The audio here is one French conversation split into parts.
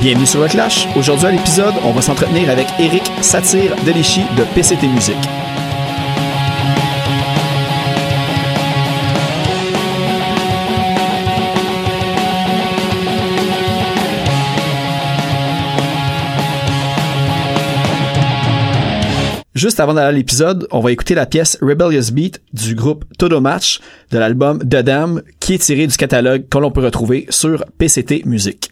Bienvenue sur le Clash. Aujourd'hui à l'épisode, on va s'entretenir avec Eric Satire Delichy de PCT Musique. Juste avant d'aller à l'épisode, on va écouter la pièce Rebellious Beat du groupe Todo Match de l'album The Dam qui est tiré du catalogue que l'on peut retrouver sur PCT Musique.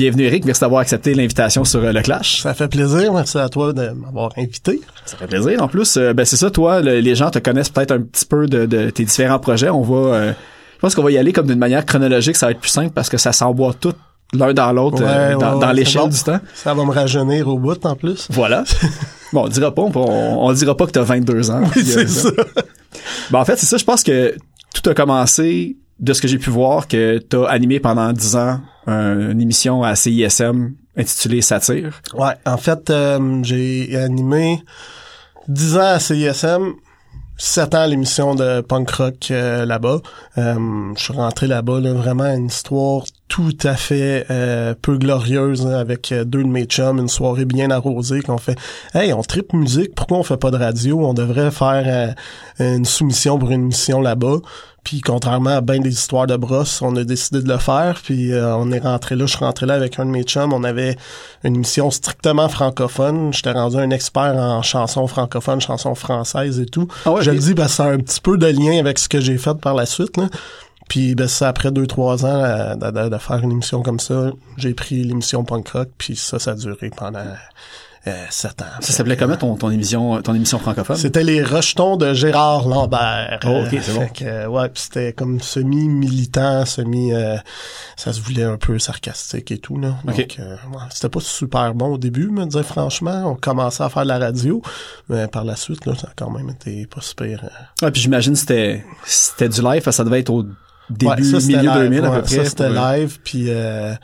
Bienvenue Eric, merci d'avoir accepté l'invitation sur euh, le Clash. Ça fait plaisir, merci à toi de m'avoir invité. Ça fait plaisir. En plus, euh, ben c'est ça, toi, le- les gens te connaissent peut-être un petit peu de, de tes différents projets. On va, euh, je pense qu'on va y aller comme d'une manière chronologique, ça va être plus simple parce que ça s'emboîte tout l'un dans l'autre Ouais, dans, ouais, dans ouais, l'échelle bon. du temps. Ça va me rajeunir au bout en plus. Voilà. bon, on dira pas, on, on, on dira pas que t'as 22 ans. Oui, c'est ça. Ben, en fait, c'est ça, je pense que tout a commencé de ce que j'ai pu voir que t'as animé pendant 10 ans euh, une émission à CISM intitulée Satire. Ouais, en fait, euh, j'ai animé 10 ans à CISM, 7 ans l'émission de punk rock euh, là-bas. Euh, je suis rentré là-bas, là, vraiment une histoire tout à fait euh, peu glorieuse hein, avec euh, deux de mes chums, une soirée bien arrosée qu'on fait « Hey, on tripe musique, pourquoi on fait pas de radio? On devrait faire euh, une soumission pour une émission là-bas. » Puis contrairement à bien des histoires de brosse, on a décidé de le faire. Puis euh, on est rentré là, je suis rentré là avec un de mes chums. On avait une émission strictement francophone. J'étais rendu un expert en chansons francophones, chansons françaises et tout. Ah ouais, je le dis parce que ça a un petit peu de lien avec ce que j'ai fait par la suite. Là. Puis ben, c'est après deux, trois ans euh, de, de- de faire une émission comme ça. J'ai pris l'émission punk rock, puis ça, ça a duré pendant euh, sept ans. Ça s'appelait comment ton, ton émission ton émission francophone? C'était les rejetons de Gérard Lambert. Oh, ok, c'est bon. fait que, euh, ouais, puis c'était comme semi-militant, semi... euh, ça se voulait un peu sarcastique et tout, là. Donc, Ok. euh, ouais, c'était pas super bon au début, me dire franchement. On commençait à faire de la radio, mais par la suite, là, ça a quand même été pas super... euh, Ouais, puis j'imagine que c'était c'était du live, ça devait être au début Ouais, ça, c'était milieu live, 2000 à peu près. Ça, c'était euh, live, puis euh,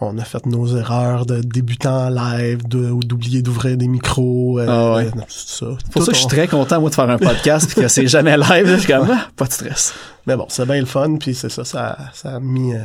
on a fait nos erreurs de débutant live, d'oublier d'ouvrir des micros, euh, Ah ouais. de- tout ça. C'est pour Tout ça que je suis très content, moi, de faire un podcast, puis que c'est jamais live. Je suis comme, ah, pas de stress. Mais bon, c'est bien le fun, puis c'est ça, ça, ça a mis euh,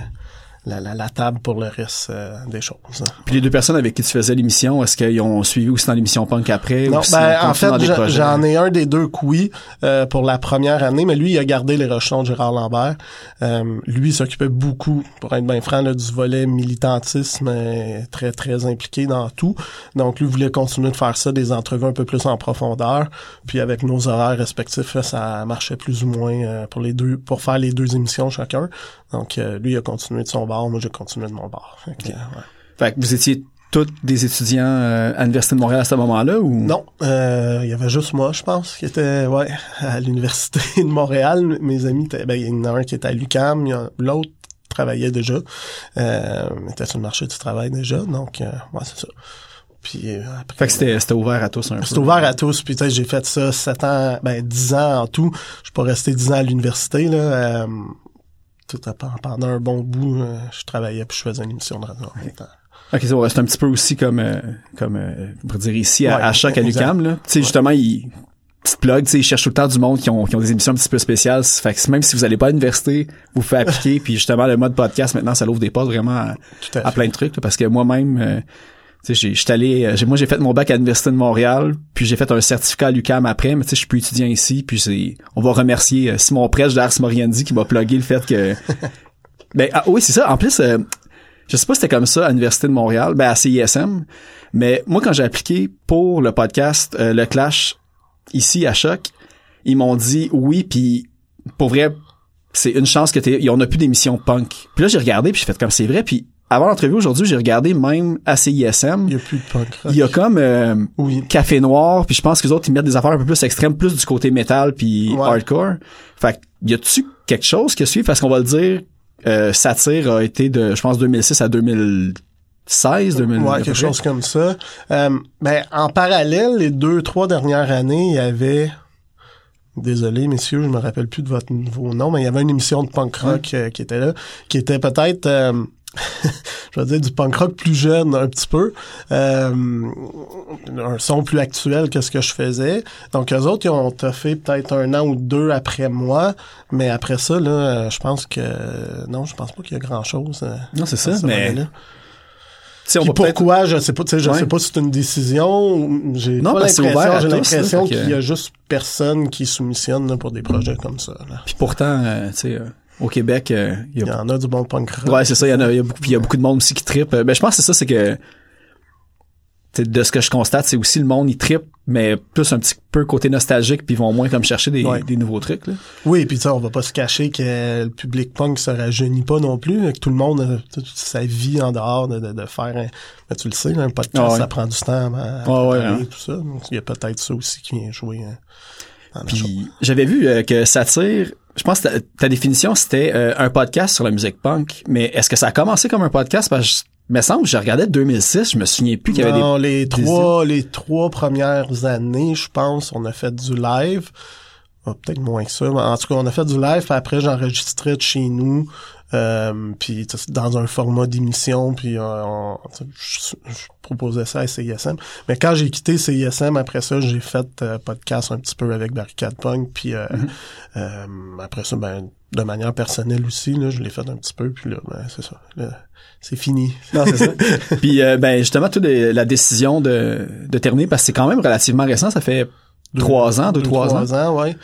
la, la, la table pour le reste euh, des choses. Puis les deux personnes avec qui tu faisais l'émission, est-ce qu'ils ont suivi aussi dans l'émission punk après? Non, ou ben, en fait, j'en- ai un des deux que oui euh, pour la première année, mais lui, il a gardé les rejetons de Gérard Lambert. Euh, lui, il s'occupait beaucoup, pour être bien franc, là, du volet militantisme, euh, très, très impliqué dans tout. Donc, lui voulait continuer de faire ça, des entrevues un peu plus en profondeur. Puis avec nos horaires respectifs, là, ça marchait plus ou moins euh, pour les deux, pour faire les deux émissions chacun. Donc, euh, lui, il a continué de son bar, moi, j'ai continué de mon bar. Fait que, euh, ouais. Fait que vous étiez tous des étudiants euh, à l'Université de Montréal à ce moment-là ou? Non, euh, il y avait juste moi, je pense, qui était ouais à l'université de Montréal. Mes amis, étaient- ben, il y en a un qui était à a- l'autre travaillait déjà, euh, était sur le marché du travail déjà, donc ouais c'est ça. Puis après, Fait que c'était, c'était ouvert à tous un peu. c'était ouvert à tous. Puis j'ai fait ça sept ans, ben dix ans en tout. Je suis pas resté dix ans à l'université là. Euh, pendant un bon bout, euh, je travaillais puis je faisais une émission de radio en même temps. Ok, c'est un petit peu aussi comme, euh, comme, euh, on pourrait dire ici, à, Ouais, à choc à. Tu sais, justement, ils, petite plug, tu sais, ils cherchent tout le temps du monde qui ont, qui ont des émissions un petit peu spéciales. Fait que même si vous allez pas à l'université, vous faites appliquer, puis justement, le mode podcast, maintenant, ça l'ouvre des portes vraiment à, Tout à à plein de trucs, là, parce que moi-même, euh, j'ai- allé, euh, j'ai- moi, j'ai fait mon bac à l'Université de Montréal, puis j'ai fait un certificat à l'UQAM après, mais tu sais, je suis plus étudiant ici, puis c'est, on va remercier euh, Simon Prech d'Ars Moriendi qui m'a plugué le fait que, ben, ah, oui, c'est ça. En plus, euh, je sais pas si c'était comme ça à l'Université de Montréal, ben, à CISM, mais moi, quand j'ai appliqué pour le podcast, euh, le Clash, ici, à Choc, ils m'ont dit oui, puis pour vrai, c'est une chance que t'es, on a plus d'émissions punk. Puis là, j'ai regardé, puis j'ai fait comme c'est vrai, puis avant l'entrevue aujourd'hui, j'ai regardé même à CISM, Il y a plus de punk rock. il y a comme euh, Oui. Café Noir, puis je pense que les autres ils mettent des affaires un peu plus extrêmes, plus du côté métal puis Ouais. hardcore. Fait que y a-tu quelque chose qui suit parce qu'on va le dire euh, Satire a été de je pense 2006 à 2016, 2000 à Ouais, peu quelque chose comme ça. Euh, ben, en parallèle, les deux, trois dernières années, il y avait... Désolé, messieurs, je me rappelle plus de votre nouveau nom, mais il y avait une émission de punk rock euh, qui était là, qui était peut-être, euh, je vais dire, du punk rock plus jeune un petit peu, euh, un son plus actuel que ce que je faisais. Donc, eux autres, ils ont fait peut-être un an ou deux après moi, mais après ça, là, je pense que... Non, je pense pas qu'il y a grand-chose. euh, Non, c'est ça, ce mais on va peut-être pourquoi, je sais pas, je Ouais. sais pas si c'est une décision, j'ai Non, pas l'impression, j'ai l'impression là, qu'il y a juste personne qui soumissionne là, pour des projets comme ça. Là. puis pourtant euh, tu sais euh, au Québec euh, il y Il y a en a du bon punk rock. Ouais, c'est ça, il y en a, y a beaucoup, il y a beaucoup de monde aussi qui trippe. Euh, Ben, je pense que c'est ça, c'est que, de ce que je constate, c'est aussi le monde, il trippe, mais plus un petit peu côté nostalgique, puis ils vont moins comme chercher des, Ouais. des nouveaux trucs, là. Oui, puis tu sais, on va pas se cacher que le public punk se rajeunit pas non plus, que tout le monde a toute sa vie en dehors de, de, de faire un, ben, tu le sais, un podcast, Ah ouais. ça prend du temps à, à Ah ouais, hein. tout ça. Donc, il y a peut-être ça aussi qui vient jouer hein, j'avais vu euh, que Satire, je pense que ta, ta définition c'était euh, un podcast sur la musique punk, mais est-ce que ça a commencé comme un podcast? Parce que je- me semble je regardais 2006, je me souviens plus qu'il y avait Non, des les trois, les trois premières années, je pense, on a fait du live. Ah, Peut-être moins que ça. mais en tout cas, on a fait du live. Puis après, j'enregistrais de chez nous. Euh, puis dans un format d'émission. Puis euh, on- je, je proposais ça à CISM. Mais quand j'ai quitté CISM, après ça, j'ai fait euh, podcast un petit peu avec Barricade Punk. Puis euh, euh, après ça, ben de manière personnelle aussi, là, je l'ai fait un petit peu. Puis là, ben, c'est ça. C'est fini. Non, c'est ça. Puis euh, ben justement, toute la décision de, de terminer, parce que c'est quand même relativement récent, ça fait trois ans, deux, trois ans. ans, ouais.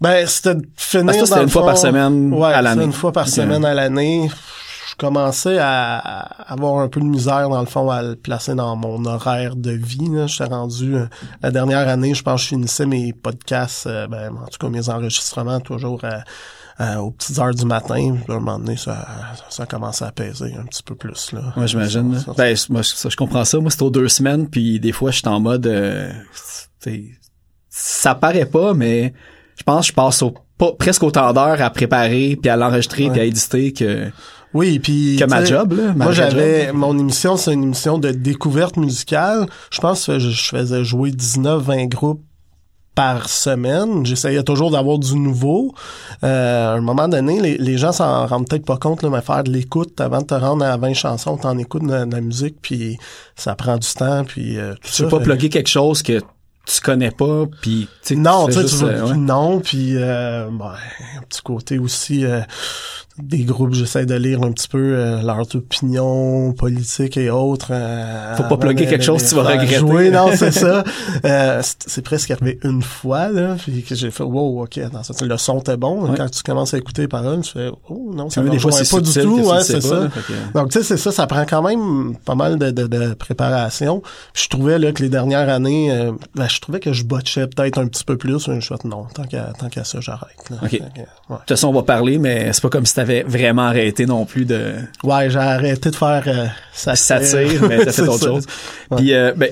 Ben, c'était finir Parce que c'était une fois par semaine ouais, à l'année. une fois par semaine à l'année. Je commençais à, avoir un peu de misère, dans le fond, à le placer dans mon horaire de vie. Là. J'étais rendu... euh, la dernière année, je pense que je finissais mes podcasts, euh, ben, en tout cas mes enregistrements, toujours à- à- aux petites heures du matin. Puis, à un moment donné, ça, ça a commencé à peser un petit peu plus. Là. Ouais, j'imagine. là. Ça, ça, Ben, moi, ça, je comprends ça. Moi, c'est aux deux semaines, puis des fois, je suis en mode... euh, ça paraît pas, mais je pense que je passe au, pas, presque autant d'heures à préparer, puis à l'enregistrer, puis à éditer que, Oui, puis que ma job. Là, ma Moi, j'avais mon émission, c'est une émission de découverte musicale. Je pense que je, je faisais jouer 19-20 groupes par semaine. J'essayais toujours d'avoir du nouveau. Euh, à un moment donné, les, les gens s'en rendent peut-être pas compte, là, mais faire de l'écoute avant de te rendre à 20 chansons, t'en écoutes de, de la musique, puis ça prend du temps, puis euh, tout Tu veux pas Fait- plugger quelque chose que tu connais pas, puis tu sais, non, tu sais, euh, non, puis euh, ben, un petit côté aussi, euh, des groupes, j'essaie de lire un petit peu euh, leurs opinions politiques et autres. euh, Faut pas plugger quelque chose que tu vas regretter. jouer. non, c'est ça. Euh, c'est presque arrivé une fois, là, puis que j'ai fait, wow, ok, attends, ça, le son était bon. Ouais. Quand tu commences à écouter les paroles, tu fais, oh non, ça ne pas du tout. Ouais, sais c'est ça. là, fait que- Donc, tu sais, c'est ça, ça prend quand même pas mal de, de, de préparation. Puis je trouvais là que les dernières années, euh, ben, je trouvais que je botchais peut-être un petit peu plus. mais Je suis non, tant qu'à tant qu'à ça, j'arrête. là. Ok. Fait que, ouais. De toute façon, on va parler, mais c'est pas comme si t'avais vraiment arrêté non plus de Ouais, j'ai arrêté de faire euh, satire. satire, mais t'as fait autre ça. chose. Ouais. Puis, euh, ben,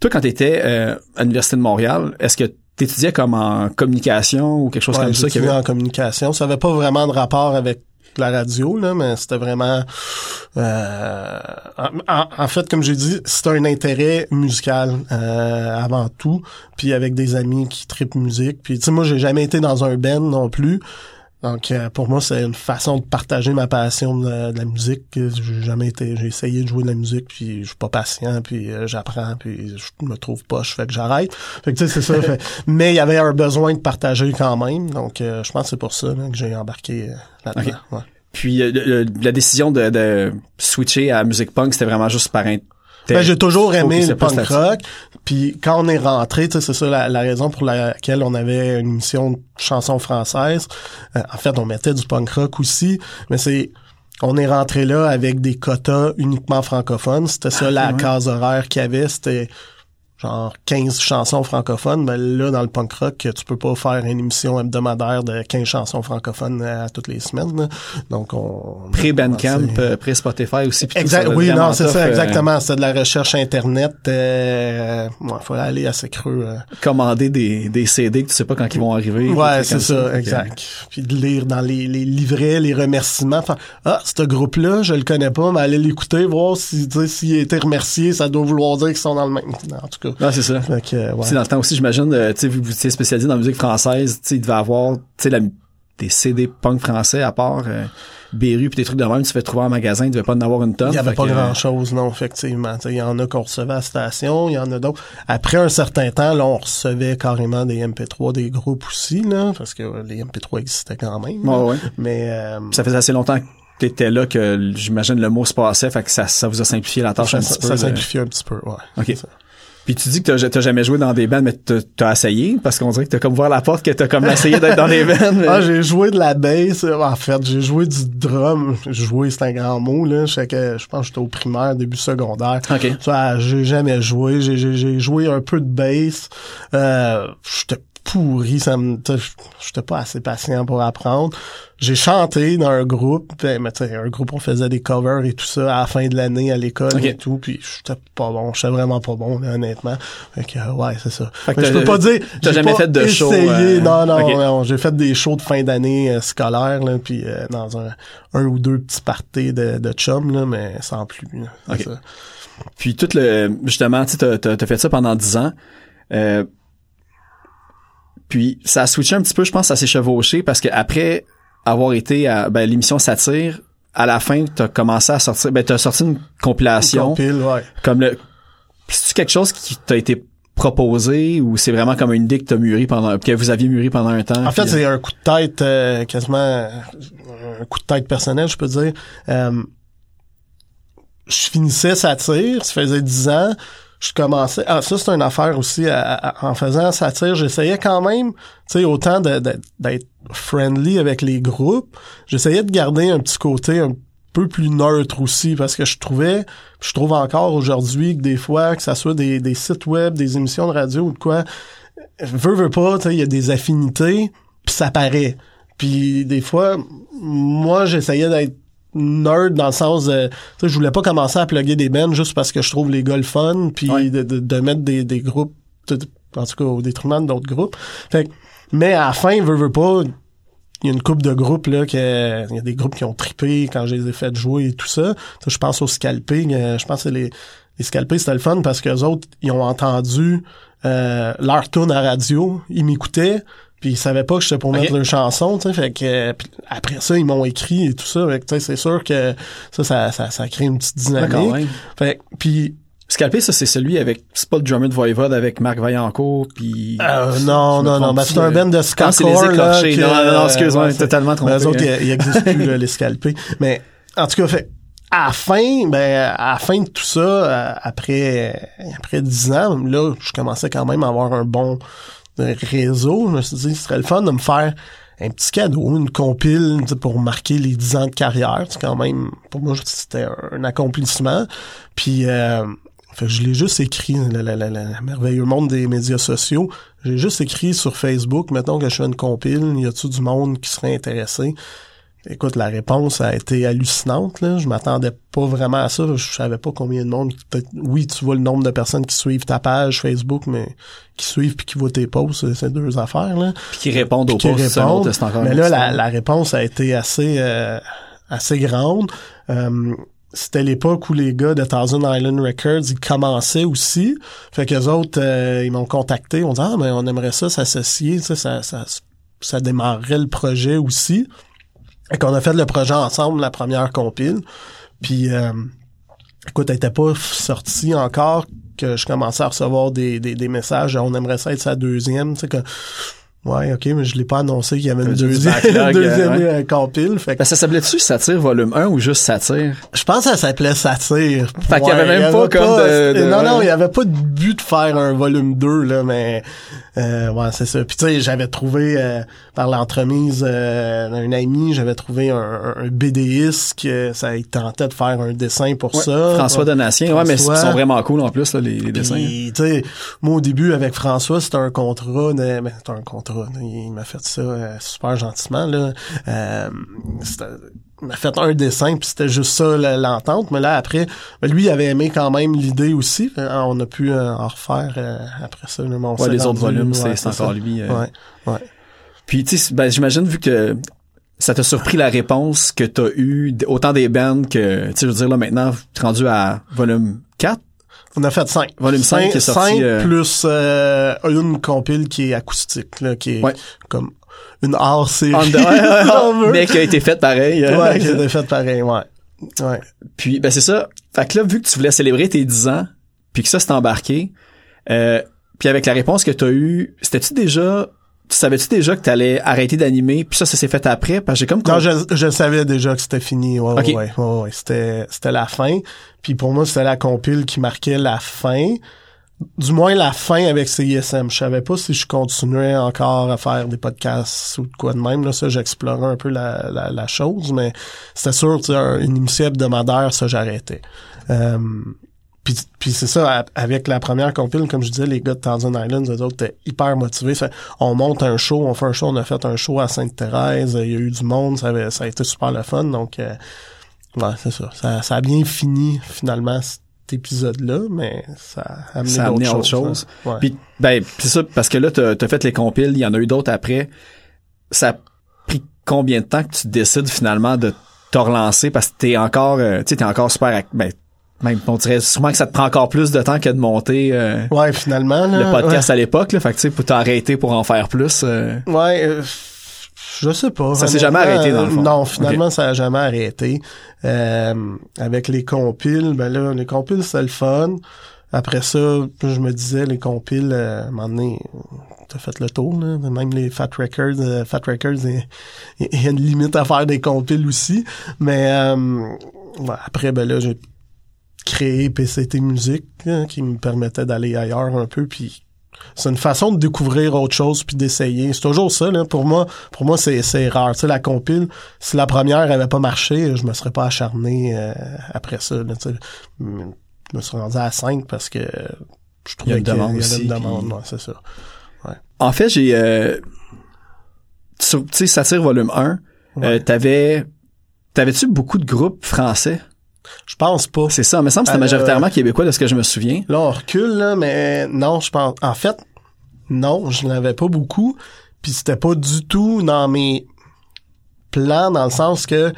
toi, quand t'étais euh, à l'Université de Montréal, est-ce que t'étudiais comme en communication ou quelque chose Ouais, comme ça? avait- en communication. Ça avait pas vraiment de rapport avec la radio, là, mais c'était vraiment... euh, en fait, comme j'ai dit, c'était un intérêt musical euh, avant tout, puis avec des amis qui tripent musique. Puis, tu sais, moi, j'ai jamais été dans un band non plus. Donc, euh, pour moi, c'est une façon de partager ma passion de, de la musique. J'ai jamais été... J'ai essayé de jouer de la musique, puis je suis pas patient, puis euh, j'apprends, puis je me trouve pas, je fais que j'arrête. Fait que, tu sais, c'est ça. Fait- mais il y avait un besoin de partager quand même. Donc, euh, je pense que c'est pour ça là, que j'ai embarqué euh, là-dedans. ouais. Puis, euh, le- le- la décision de, de switcher à musique punk, c'était vraiment juste par. Ben, j'ai toujours aimé le punk rock. Puis quand on est rentré, c'est ça la, la raison pour laquelle on avait une émission de chansons françaises. Euh, en fait, on mettait du punk rock aussi, mais c'est on est rentré là avec des quotas uniquement francophones. C'était ça la ouais. case horaire qu'il y avait. C'était genre 15 chansons francophones. Ben là, dans le punk rock, tu peux pas faire une émission hebdomadaire de 15 chansons francophones à toutes les semaines. Donc, on... Pré-Bandcamp, euh, pré-Spotify aussi. Exact, oui, non, c'est ça, euh, exactement. C'était de la recherche internet. Euh, ouais, fallait aller assez creux. euh. commander des, des CD que tu sais pas quand ils vont arriver. Ouais, c'est ça, exact. Puis de lire dans les, les livrets, les remerciements. Faire, ah, ce groupe-là, je le connais pas, mais aller l'écouter, voir si, s'il a été remercié, ça doit vouloir dire qu'ils sont dans le même. En tout cas. C'est ça. Euh, ouais. Dans le temps aussi, j'imagine, euh, tu sais, vous étiez spécialisé dans la musique française, tu sais, il devait avoir, tu sais, la- des CD punk français à part euh, Beru puis des trucs de même, tu fais trouver en magasin, il devait pas en avoir une tonne. Il y avait pas euh, grand chose, non, effectivement. Il y en a qu'on recevait à la station, il y en a d'autres. Après un certain temps, là, on recevait carrément des MP3 des groupes aussi, là, parce que euh, les MP3 existaient quand même. Ouais. Mais euh, Ça faisait assez longtemps que t'étais là que j'imagine le mot se passait, fait que ça, ça vous a simplifié la tâche ça, un ça, petit peu. ça de- simplifie un petit peu, ouais. Ok. Puis tu dis que t'as, t'as jamais joué dans des bands, mais t'as, t'as essayé, parce qu'on dirait que t'as comme ouvert la porte que t'as comme essayé d'être dans des bands. mais- Ah, j'ai joué de la bass. euh, En fait, j'ai joué du drum. Jouer, c'est un grand mot, là. Je sais que, je pense que j'étais au primaire, début secondaire. Ok. Ça, j'ai jamais joué. J'ai, j'ai, j'ai joué un peu de bass. Euh, j'étais pourri, ça me, j'étais pas assez patient pour apprendre. J'ai chanté dans un groupe, ben, mais tu sais, un groupe, on faisait des covers et tout ça à la fin de l'année à l'école et tout, puis j'étais pas bon, j'étais vraiment pas bon, là, honnêtement. Fait que, euh, ouais, c'est ça. Fait que Mais je peux pas dire, t'as j'ai jamais pas fait de show, essayé. euh, non, non, non, j'ai fait des shows de fin d'année euh, scolaire, là, puis euh, dans un, un ou deux petits parties de, de chum, là, mais sans plus. là. C'est Ok. ça. Puis tout le justement, tu sais, t'as, t'as, t'as fait ça pendant 10 ans. Euh, puis ça a switché un petit peu, je pense, ça s'est chevauché parce que après avoir été à ben, l'émission Satire, à la fin, t'as commencé à sortir, ben t'as sorti une compilation Compile, ouais. comme le. C'est quelque chose qui t'a été proposé ou c'est vraiment comme une idée que t'as mûri pendant que vous aviez mûri pendant un temps. En fait, c'est un coup de tête, euh, quasiment euh, un coup de tête personnel, je peux dire. Euh, je finissais satire, ça faisait dix ans. Je commençais. Ah, ça, c'est une affaire aussi. en faisant satire, j'essayais quand même, tu sais, autant d'être friendly avec les groupes, j'essayais de garder un petit côté un peu plus neutre aussi, parce que je trouvais, je trouve encore aujourd'hui que des fois, que ça soit des, des sites web, des émissions de radio ou de quoi, veut, veut pas, tu sais, il y a des affinités, puis ça paraît. Puis des fois, moi, j'essayais d'être nerd dans le sens de, tu sais, je voulais pas commencer à plugger des bands juste parce que je trouve les gars le fun, puis Ouais. de, de, de mettre des, des groupes, en tout cas au détriment d'autres groupes. Fait que- mais à la fin, veut, veut pas, il y a une coupe de groupes là que il y a des groupes qui ont trippé quand je les ai fait jouer et tout ça. Tu sais, je pense aux Scalpés, euh, je pense que les les Scalpés c'était le fun parce que les autres ils ont entendu euh, leur tune à radio, ils m'écoutaient puis ils savaient pas que j'étais pour mettre leur chanson, tu sais, fait que euh, après ça ils m'ont écrit et tout ça, fait que tu sais c'est sûr que ça ça ça, ça crée une petite dynamique. ouais. Fait que- puis Scalpé, ça, c'est celui avec, c'est pas le drummer de Voivode avec Marc Vaillancourt, puis... Euh, non, non, non, mais c'est un de- band de Ah, c'est les Non, non, non, excuse-moi, totalement trompé. Eux autres, hein. ils n'existent plus, là, les scalpés. Mais, en tout cas, fait, à la fin, ben, à la fin de tout ça, euh, après, après 10 ans, là, je commençais quand même à avoir un bon euh, réseau. Je me suis dit, ce serait le fun de me faire un petit cadeau, une compile pour marquer les 10 ans de carrière. C'est quand même, pour moi, c'était un accomplissement. Puis, euh, fait je l'ai juste écrit, le merveilleux monde des médias sociaux. J'ai juste écrit sur Facebook, mettons que je fais une compile, y a-tu du monde qui serait intéressé? Écoute, la réponse a été hallucinante. Là. Je m'attendais pas vraiment à ça. Je savais pas combien de monde. Oui, tu vois le nombre de personnes qui suivent ta page Facebook, mais qui suivent puis qui voient tes posts, c'est- deux affaires. Là. Puis qui répondent aux posts, répondent. Mais là, la, réponse a été assez euh, assez grande. Euh, c'était l'époque où les gars de Thousand Island Records, ils commençaient aussi. Fait qu'eux autres, euh, ils m'ont contacté. On dit, ah, mais on aimerait ça s'associer. Sais, ça, ça, ça démarrerait le projet aussi. Et qu'on a fait le projet ensemble, la première compile. Puis, euh, écoute, elle était pas sortie encore que je commençais à recevoir des, des, messages. On aimerait ça être sa deuxième. Tu que, ouais, ok, mais je l'ai pas annoncé qu'il y avait une deuxième, deuxième euh, ouais. euh, compile. Fait que Ben, ça s'appelait-tu Satire volume 1 ou juste Satire? je pense que ça s'appelait Satire. Fait qu'il y avait même pas comme de- de- Non, non, il y avait pas de but de faire un volume 2, là, mais... Euh, ouais, c'est ça. Puis tu sais, j'avais trouvé, euh, par l'entremise euh, d'un ami, j'avais trouvé un, un BDiste que ça il tentait de faire un dessin pour Ouais, ça. François Donatien. Ouais, mais ils sont vraiment cool en plus, là, les, les dessins. hein. Tu sais, moi, au début, avec François, c'était un contrat de... Ben, c'était un contrat. Il m'a fait ça euh, super gentiment, là. Euh, il m'a fait un dessin, puis c'était juste ça, l'entente. Mais là, après, lui, il avait aimé quand même l'idée aussi. Euh, On a pu euh, en refaire euh, après ça. là, Ouais, les autres volumes, ouais, c'est encore lui. Ouais, ouais. Puis, tu sais, ben, j'imagine, vu que ça t'a surpris la réponse que t'as eu d- autant des bands que, tu sais, je veux dire, là, maintenant, rendu à volume 4. On a fait cinq. Volume cinq qui est sorti, euh, plus euh, une compile qui est acoustique, là, qui est Ouais. comme une hors série. Mais qui a été faite pareil. euh. ouais, qui a été fait pareil, ouais. Ouais. Puis, ben, c'est ça. Fait que là, vu que tu voulais célébrer tes 10 ans, puis que ça s'est embarqué, euh, puis avec la réponse que t'as eue, c'était-tu déjà, tu savais-tu déjà que t'allais arrêter d'animer, puis ça, ça s'est fait après? Parce que j'ai comme... Non, je, je savais déjà que c'était fini. Ouais, Ok. ouais, ouais, ouais. C'était, c'était la fin. Puis pour moi, c'était la compile qui marquait la fin. Du moins la fin avec CISM. Je savais pas si je continuais encore à faire des podcasts ou de quoi de même. Là, ça, j'explorais un peu la, la, la chose, mais c'était sûr, tu sais, un- une émission hebdomadaire, ça, j'arrêtais. Euh, puis, puis c'est ça, avec la première compile, comme je disais, les gars de Thousand Islands, eux autres étaient hyper motivés. On monte un show, on fait un show, on a fait un show à Sainte-Thérèse, il y a eu du monde, ça, avait, ça a été super le fun. Donc, euh, ouais, c'est ça. ça. Ça a bien fini, finalement, cet épisode-là, mais ça a amené, Ça a amené autre chose. hein. Ouais. Puis, ben, c'est ça, parce que là, t'as as fait les compiles, il y en a eu d'autres après. Ça a pris combien de temps que tu décides finalement de te relancer? Parce que t'es encore, euh, tu sais, t'es encore super, ben, même, on dirait sûrement que ça te prend encore plus de temps que de monter euh, ouais, finalement, là, le podcast à l'époque, là. Fait que, tu sais, pour t'arrêter pour en faire plus. euh, Ouais, euh, je sais pas. Ça s'est jamais arrêté, dans le fond. Non, finalement, ça a jamais arrêté. Euh, avec les compiles, ben là, les compiles, c'est le fun. Après ça, je me disais, les compiles, euh, à un moment donné, t'as fait le tour, là. Même les Fat Records, euh, Fat Records, il y a une limite à faire des compiles aussi. Mais euh, après, ben là, j'ai créé PCT Musique, hein, qui me permettait d'aller ailleurs un peu, puis c'est une façon de découvrir autre chose puis d'essayer. C'est toujours ça, là. Pour moi, pour moi, c'est, c'est rare. Tu sais, la compile, si la première avait pas marché, je me serais pas acharné euh, après ça, là, tu sais. Je me suis rendu à 5 parce que je trouvais qu'il y demande avait aussi, une demande, puis- ouais, c'est ça. En fait, j'ai, euh, tu sais, Satire volume 1, euh, Ouais. t'avais, t'avais-tu beaucoup de groupes français? Je pense pas. C'est ça, me semble que c'était Euh, majoritairement québécois de ce que je me souviens. Là, on recule, là, mais non, je pense. En fait, non, je n'avais pas beaucoup. Puis c'était pas du tout dans mes plans, dans le sens que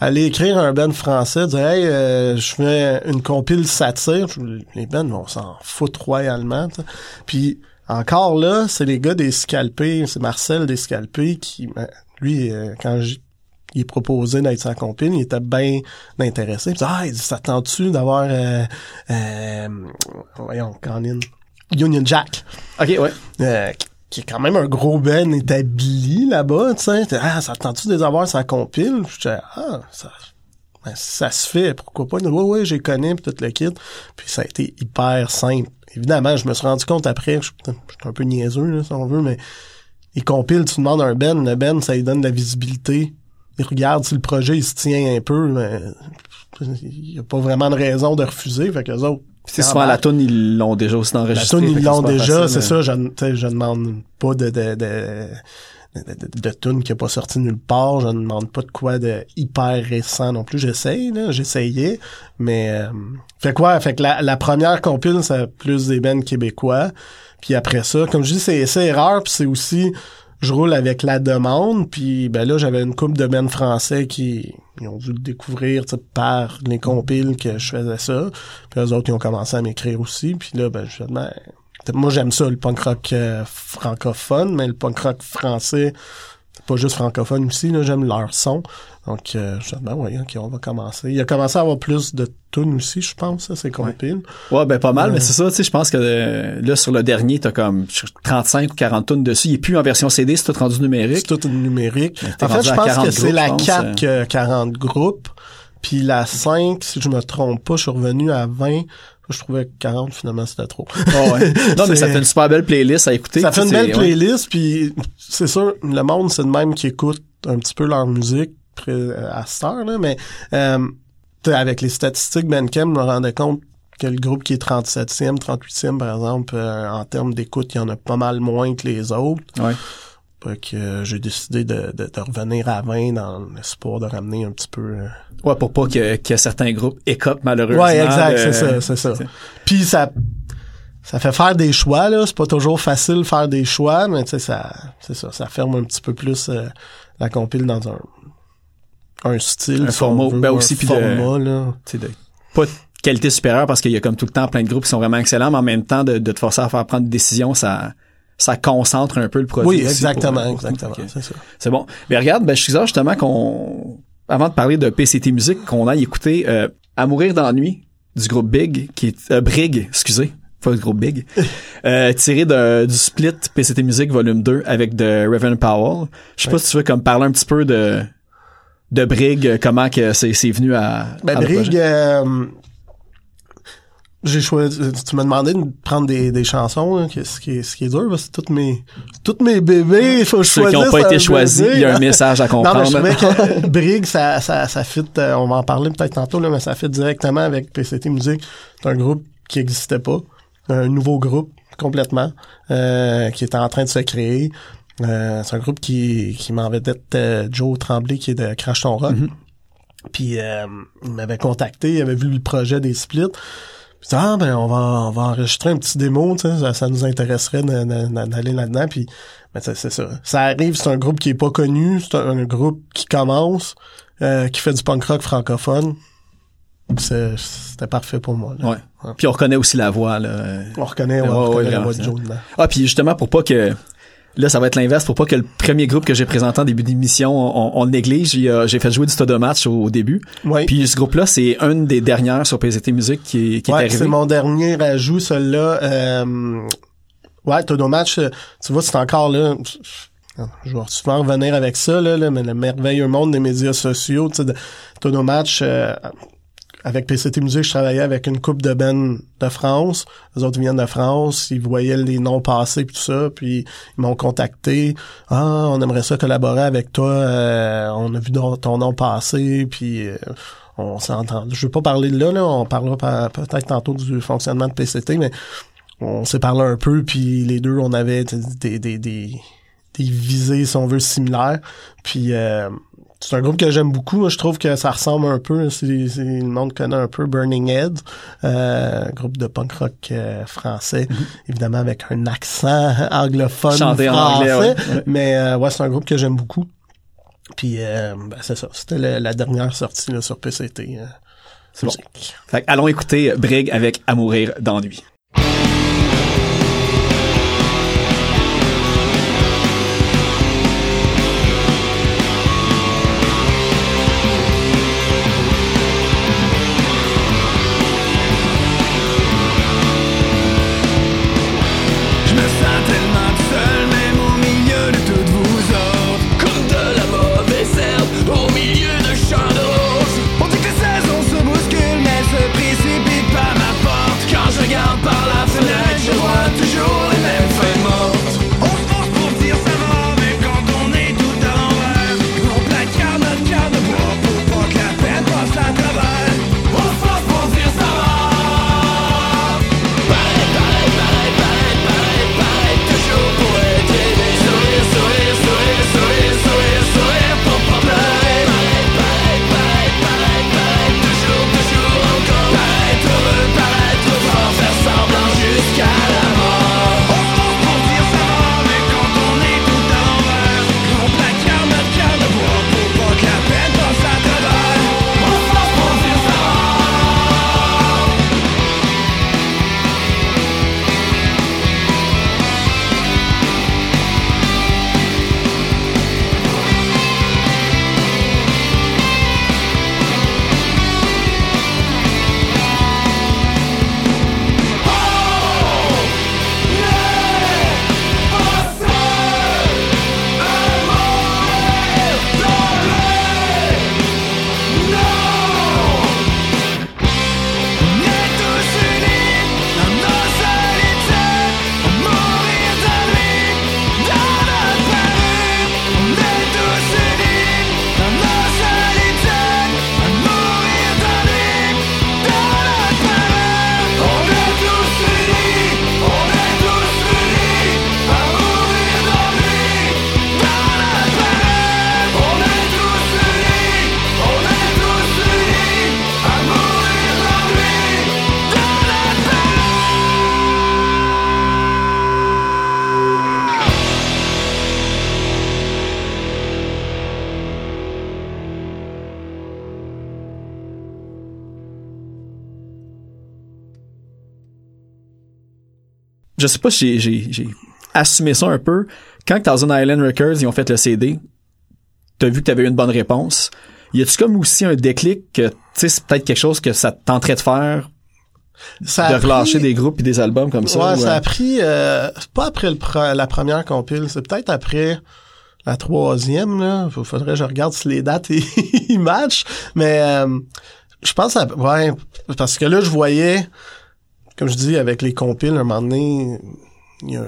aller écrire un band français, dire Hey, euh, je fais une compile satire, les bands vont s'en foutre royalement. tu sais. Puis encore là, c'est les gars des scalpés, c'est Marcel des scalpés qui ben, lui, euh, quand j'ai il est proposé d'être sa compil, il était bien intéressé. Il dit, ah, il tente-tu d'avoir, euh, euh, voyons, Canin, Union Jack, OK, ouais. euh, qui- est quand même un gros ben établi là-bas, tu sais. Ah, ça tente-tu de les avoir sa compile? Je disais, ah, ça, ben, ça se fait, pourquoi pas? Oui, oui, j'ai connais, puis tout le kit. Puis ça a été hyper simple. Évidemment, je me suis rendu compte après, je je suis un peu niaiseux, là, si on veut, mais les compiles, tu demandes un Ben, le Ben, ça lui donne de la visibilité. Il regarde si le projet, il se tient un peu, mais il n'y a pas vraiment de raison de refuser, fait que les autres... Sais, souvent, la toune, ils l'ont déjà aussi La enregistré. tune, fait ils l'ont déjà, c'est ça, je, je demande pas de, de, de, de, de, de tune qui a pas sorti nulle part, je ne demande pas de quoi de hyper récent non plus, j'essaye, là, j'essayais, mais, euh, fait quoi, fait que la, la première compile, c'est plus des bands québécois, puis après ça, comme je dis, c'est, c'est rare, puis c'est aussi, je roule avec la demande, puis ben là, j'avais une couple de bands français qui ils ont dû le découvrir par les compiles que je faisais ça. Puis eux autres, ils ont commencé à m'écrire aussi. Puis là, ben, je ben, moi, j'aime ça, le punk rock euh, francophone, mais le punk rock français, pas juste francophone aussi, là, j'aime leur son. Donc, euh, je dis, ben ouais, ok, on va commencer. Il a commencé à avoir plus de tunes aussi, je pense, ça, ces compiles. Ouais, ben pas mal, Ouais. mais c'est ça, tu sais, je pense que euh, là, sur le dernier, t'as comme 35 ou 40 tonnes dessus. Il est plus en version CD, c'est tout rendu C'est numérique. tout numérique. En fait, je pense 40 que c'est la je pense, 4 euh. qui a 40 groupes. Puis la 5, si je me trompe pas, je suis revenu à 20. Je trouvais que 40, finalement, c'était trop. Ah ouais. Non, mais ça fait une super belle playlist à écouter. Ça fait une belle ouais. playlist, puis c'est sûr, le monde, c'est de même qui écoute un petit peu leur musique euh, à cette heure, là, mais euh, avec les statistiques Bandcamp, je me rendais compte que le groupe qui est 37e, 38e, par exemple, euh, en termes d'écoute, il y en a pas mal moins que les autres. Ouais. Que euh, j'ai décidé de, de, de revenir à 20 dans l'espoir de ramener un petit peu... euh, Ouais, pour pas que, que certains groupes écopent malheureusement. Ouais, exact, de- c'est ça, c'est ça. Puis ça ça fait faire des choix là, c'est pas toujours facile de faire des choix, mais tu sais ça c'est ça, ça ferme un petit peu plus euh, la compile dans un un style, Un format, veut, ben aussi, puis de- format là. tu sais, de- pas de qualité supérieure parce qu'il y a comme tout le temps plein de groupes qui sont vraiment excellents, mais en même temps, de, de te forcer à faire prendre des décisions, ça, ça concentre un peu le produit. Oui, exactement, pour- exactement, c'est ça. C'est bon. Mais regarde, ben, je suis sûr justement qu'on, avant de parler de PCT Musique, qu'on aille écouter euh, À mourir d'ennui du groupe Big, qui est euh, Brig, excusez, pas le groupe Big, euh, tiré de- du split PCT Musique volume 2 avec de Reverend Powell. Je sais pas si tu veux comme parler un petit peu de de Brig, comment que c'est c'est venu à, Ben à Brig euh, j'ai choisi tu m'as demandé de prendre des, des chansons là, que- ce qui est ce qui est dur parce que toutes mes toutes mes bébés, il faut que je Ceux qui n'ont pas été choisis, il y a un message à Non, mais comprendre. je trouvais que Brig, ça, ça, ça fit, euh, on va en parler peut-être tantôt, là, mais ça fit directement avec PCT Musique. C'est un groupe qui existait pas. Un nouveau groupe, complètement, euh, qui était en train de se créer. Euh, c'est un groupe qui, qui m'avait d'être euh, Joe Tremblay, qui est de Crash Ton Rock. Puis euh, il m'avait contacté, il avait vu le projet des splits. Puis ah ben on va on va enregistrer un petit démo, tu sais, ça, ça nous intéresserait d'aller là-dedans. Puis ben, c'est ça. Ça arrive, c'est un groupe qui est pas connu, c'est un, un groupe qui commence, euh, qui fait du punk rock francophone. C'est- C'était parfait pour moi. là. Ouais. Puis on reconnaît aussi la voix là. On reconnaît, ouais, on ouais, reconnaît la voix de Joe. Ah, puis justement, pour pas que... Là, ça va être l'inverse. Pour pas que le premier groupe que j'ai présenté en début d'émission, on, on le néglige, j'ai fait jouer du Stodomatch au, au début. Oui. Puis ce groupe-là, c'est une des dernières sur PZT Musique qui, est- qui est ouais, arrivé. c'est mon dernier ajout, celui-là. Euh, ouais, Todo Match, euh, tu vois, c'est encore là. Je vais souvent revenir avec ça, là, là, mais le merveilleux monde des médias sociaux, tu sais, de- Match, euh, avec PCT Musique, je travaillais avec une coupe de Ben de France. Les autres viennent de France, ils voyaient les noms passer puis tout ça, puis ils m'ont contacté. Ah, on aimerait ça collaborer avec toi. euh, on a vu ton nom passer, puis euh, on s'entend. Je veux pas parler de là, là. On parlera par- peut-être tantôt du fonctionnement de PCT, mais on s'est parlé un peu, puis les deux, on avait des, des, des, des visées, si on veut, similaires. Puis euh, c'est un groupe que j'aime beaucoup. Je trouve que ça ressemble un peu, si, si le monde connaît un peu, Burning Head, euh, groupe de punk rock euh, français, évidemment avec un accent anglophone Chanté en français. anglais, ouais. Mais euh, ouais, c'est un groupe que j'aime beaucoup. Puis euh, ben, c'est ça, c'était la dernière sortie là, sur PCT. euh, C'est bon. Fait que allons écouter Brig avec À mourir d'ennui. Je sais pas si j'ai, assumé ça un peu. Quand Thousand Island Records, ils ont fait le CD, t'as vu que t'avais eu une bonne réponse. Y a-tu comme aussi un déclic que, tu sais, c'est peut-être quelque chose que ça te tenterait de faire, Ça de relâcher pris- des groupes et des albums comme ça? Ouais, ou, ça euh, a pris, euh, pas après le pre- la première compile, c'est peut-être après la troisième, là. Faudrait que je regarde si les dates ils ils matchent. Mais, euh, je pense à, ouais, parce que là, je voyais, comme je dis, avec les compiles, un moment donné, il y a,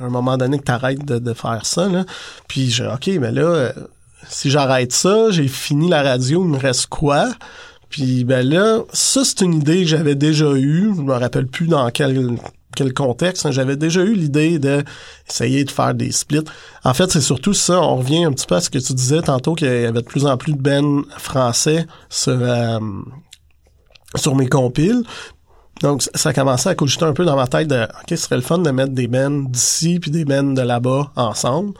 un, moment donné que t'arrêtes de, de faire ça, là. Puis, j'ai, OK, mais là, si j'arrête ça, j'ai fini la radio, il me reste quoi? Puis ben là, ça c'est une idée que j'avais déjà eue. Je me rappelle plus dans quel quel contexte. hein. J'avais déjà eu l'idée de essayer de faire des splits. En fait, c'est surtout ça. On revient un petit peu à ce que tu disais tantôt qu'il y avait de plus en plus de bands français sur euh, sur mes compiles. Donc, ça- ça commençait à cogiter un peu dans ma tête de OK, ce serait le fun de mettre des bands d'ici puis des bands de là-bas ensemble.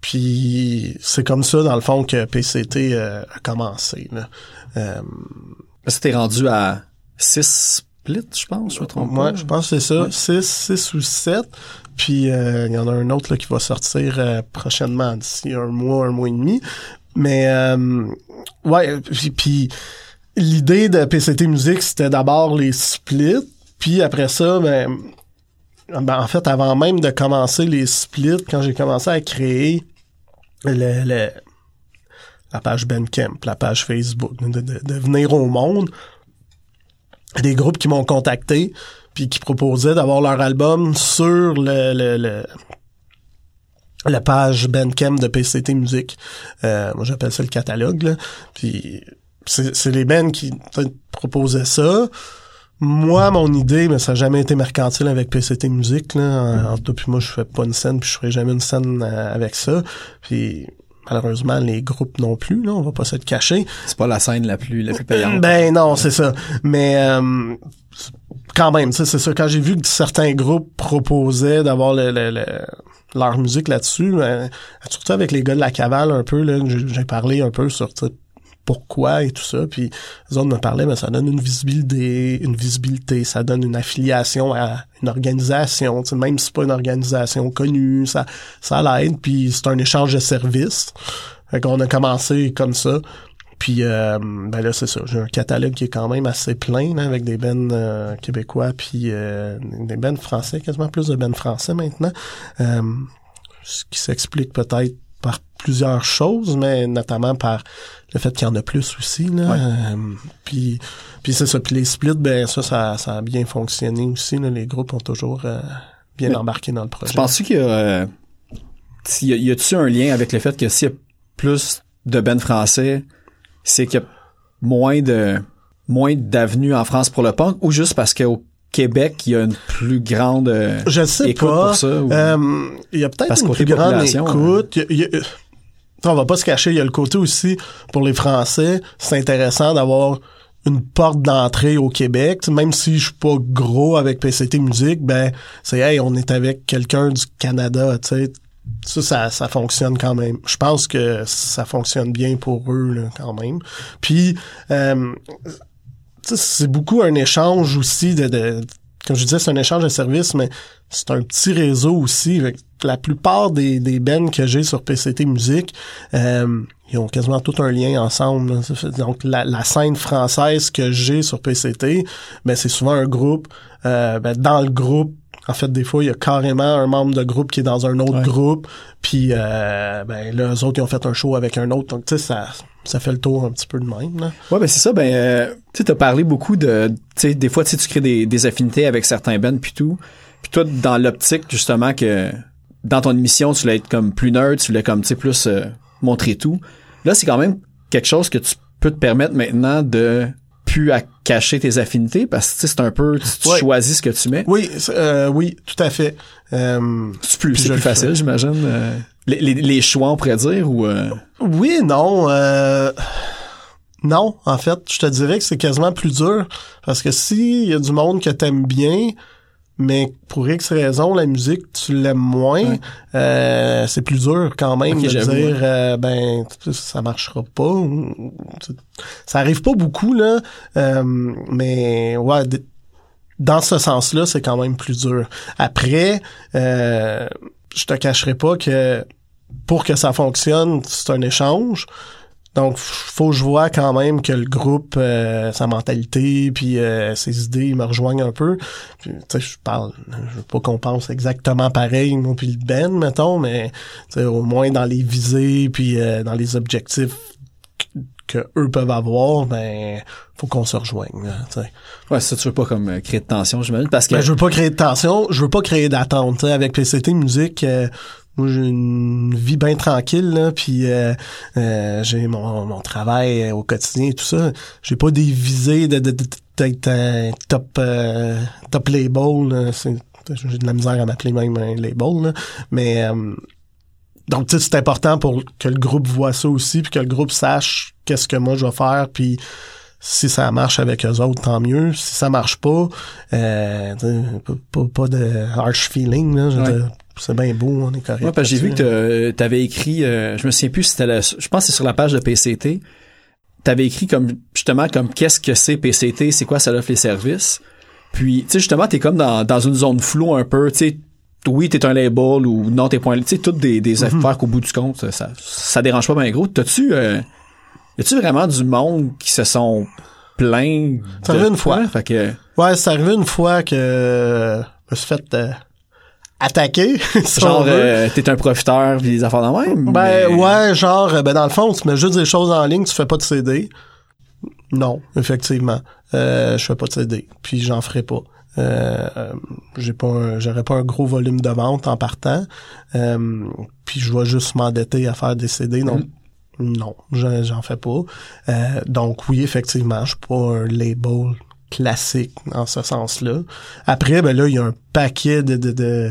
Puis c'est comme ça, dans le fond, que PCT euh, a commencé. Là. Euh, que t'es rendu à 6 splits, je pense, je me trompe Ouais, pas. je pense que c'est ça. Ouais. 6, 6 ou 7. Puis euh, il y en a un autre là, qui va sortir euh, prochainement, d'ici un mois, un mois et demi. Mais euh, ouais, puis l'idée de PCT Musique, c'était d'abord les splits. Puis après ça, ben, ben, en fait, avant même de commencer les splits, quand j'ai commencé à créer le, le- la page Bandcamp, la page Facebook, de, de- de venir au monde, des groupes qui m'ont contacté puis qui proposaient d'avoir leur album sur le, le, le- la page Bandcamp de PCT Musique. Euh, moi, j'appelle ça le catalogue. Là. Puis c'est les bands qui proposaient ça. Moi, mon idée, mais ça n'a jamais été mercantile avec PCT Musique. Là. En tout cas, puis moi, je fais pas une scène, puis je ferai jamais une scène euh, avec ça. Puis malheureusement, les groupes non plus. Là, on va pas se le cacher. C'est pas la scène la plus, la plus payante. Ben non, c'est ça. Mais euh, quand même, c'est ça. Quand j'ai vu que certains groupes proposaient d'avoir le, le- le- leur musique là-dessus, ben, surtout avec les gars de la cavale un peu, là, j'ai parlé un peu sur pourquoi et tout ça. Puis les autres me parlaient, mais ça donne une visibilité, une visibilité, ça donne une affiliation à une organisation. tu sais, Même si c'est pas une organisation connue, ça, ça l'aide. Puis c'est un échange de services. Fait qu'on a commencé comme ça. Puis euh, ben là c'est ça, j'ai un catalogue qui est quand même assez plein avec des bennes euh, québécois puis euh, des bennes français, quasiment plus de bennes français maintenant. Euh, ce qui s'explique peut-être par plusieurs choses, mais notamment par le fait qu'il y en a plus aussi. Là. Ouais. Euh, puis puis c'est ça. Puis les splits, ben ça, ça, ça a bien fonctionné aussi. Là. Les groupes ont toujours euh, bien Mais embarqué dans le projet. Tu penses-tu qu'il y a, euh, y a, y a-tu un lien avec le fait que s'il y a plus de bands français, c'est qu'il y a moins de, moins d'avenues en France pour le punk ou juste parce qu'au Québec, il y a une plus grande euh, Je sais écoute pas. pour ça? ou- Euh, Il y a peut-être une plus grande hein. écoute. Il y a- il y a- on va pas se cacher, il y a le côté aussi pour les Français, c'est intéressant d'avoir une porte d'entrée au Québec. Même si je suis pas gros avec PCT Musique, ben c'est hey, on est avec quelqu'un du Canada, tu sais. Ça, ça, ça fonctionne quand même. Je pense que ça fonctionne bien pour eux là, quand même. Puis euh, c'est beaucoup un échange aussi de, de comme je disais, c'est un échange de services, mais c'est un petit réseau aussi. La plupart des, des bands que j'ai sur PCT Musique, euh, ils ont quasiment tout un lien ensemble. Donc la, la scène française que j'ai sur PCT, ben c'est souvent un groupe. euh, ben, dans le groupe, en fait, des fois, il y a carrément un membre de groupe qui est dans un autre Ouais. groupe. Puis euh, ben là, eux autres, ils ont fait un show avec un autre. Donc, tu sais, ça, ça fait le tour un petit peu de même. Là. Ouais, ben c'est ça. Ben, euh, tu sais, t'as parlé beaucoup de, tu sais, des fois, tu sais, tu crées des, des affinités avec certains bands puis tout. Puis toi, dans l'optique justement que dans ton émission, tu voulais être comme plus nerd, tu voulais comme, tu sais, plus euh, montrer tout. Là, c'est quand même quelque chose que tu peux te permettre maintenant de plus à cacher tes affinités parce que c'est un peu, tu, Ouais. choisis ce que tu mets. Oui, euh, oui, tout à fait. Euh, C'est plus, plus facile, j'imagine. euh, les, les, les choix, on pourrait dire, ou euh, Oui, non. euh, non, en fait, je te dirais que c'est quasiment plus dur. Parce que s'il y a du monde que t'aimes bien, mais pour X raison, la musique, tu l'aimes moins, Ouais. euh, c'est plus dur quand même de dire, euh, ben, ça marchera pas. Ça arrive pas beaucoup, là. euh, mais, ouais, dans ce sens-là, c'est quand même plus dur. Après, euh, je te cacherai pas que pour que ça fonctionne, c'est un échange. Donc, faut que je vois quand même que le groupe, euh, sa mentalité, puis euh, ses idées me rejoignent un peu. Tu sais, je parle, je veux pas qu'on pense exactement pareil, moi puis le Ben, mettons, mais au moins dans les visées, puis euh, dans les objectifs que eux peuvent avoir, ben faut qu'on se rejoigne. là. Ouais, ça, tu veux pas comme euh, créer de tension, j'imagine, parce que... Ben, je veux pas créer de tension, je veux pas créer d'attente. Avec PCT Musique, euh, moi j'ai une vie bien tranquille, là, puis euh, euh, j'ai mon, mon travail au quotidien et tout ça. J'ai pas des visées de, d'être un top euh, top label. là. C'est- J'ai de la misère à m'appeler même un label, là. mais euh, donc tu sais c'est important pour que le groupe voit ça aussi, puis que le groupe sache qu'est-ce que moi je vais faire, puis si ça marche avec eux autres, tant mieux. Si ça marche pas, euh, pas, pas, de harsh feeling, là. Je veux Ouais. C'est bien beau, on est correct. Ouais, parce que j'ai vu que tu avais écrit, euh, je me souviens plus si c'était la- je pense que c'est sur la page de PCT, t'avais écrit comme, justement, comme qu'est-ce que c'est PCT, c'est quoi ça offre les services? Puis, tu sais, justement, t'es comme dans, dans une zone floue un peu, tu sais, oui, t'es un label ou non, t'es point, tu sais, toutes des, des Mhm. affaires qu'au bout du compte, ça, ça dérange pas bien gros. T'as-tu, euh, y a-tu vraiment du monde qui se sont plaints? Ça de arrive une fois. Fait que, Ouais, c'est arrivé une fois que je me suis fait euh, attaquer. si genre, euh, t'es un profiteur pis des affaires de même. Ben mais- ouais, genre, euh, ben dans le fond, tu mets juste des choses en ligne, tu fais pas de CD. Non, effectivement. Euh, je fais pas de CD. Puis j'en ferai pas. Euh, euh, j'ai pas un- j'aurais pas un gros volume de vente en partant. Euh, puis je vais juste m'endetter à faire des CD. Donc non, j'en j'en fais pas. Euh, donc oui, effectivement, je suis pas un label classique en ce sens-là. Après, ben là, il y a un paquet de, de, de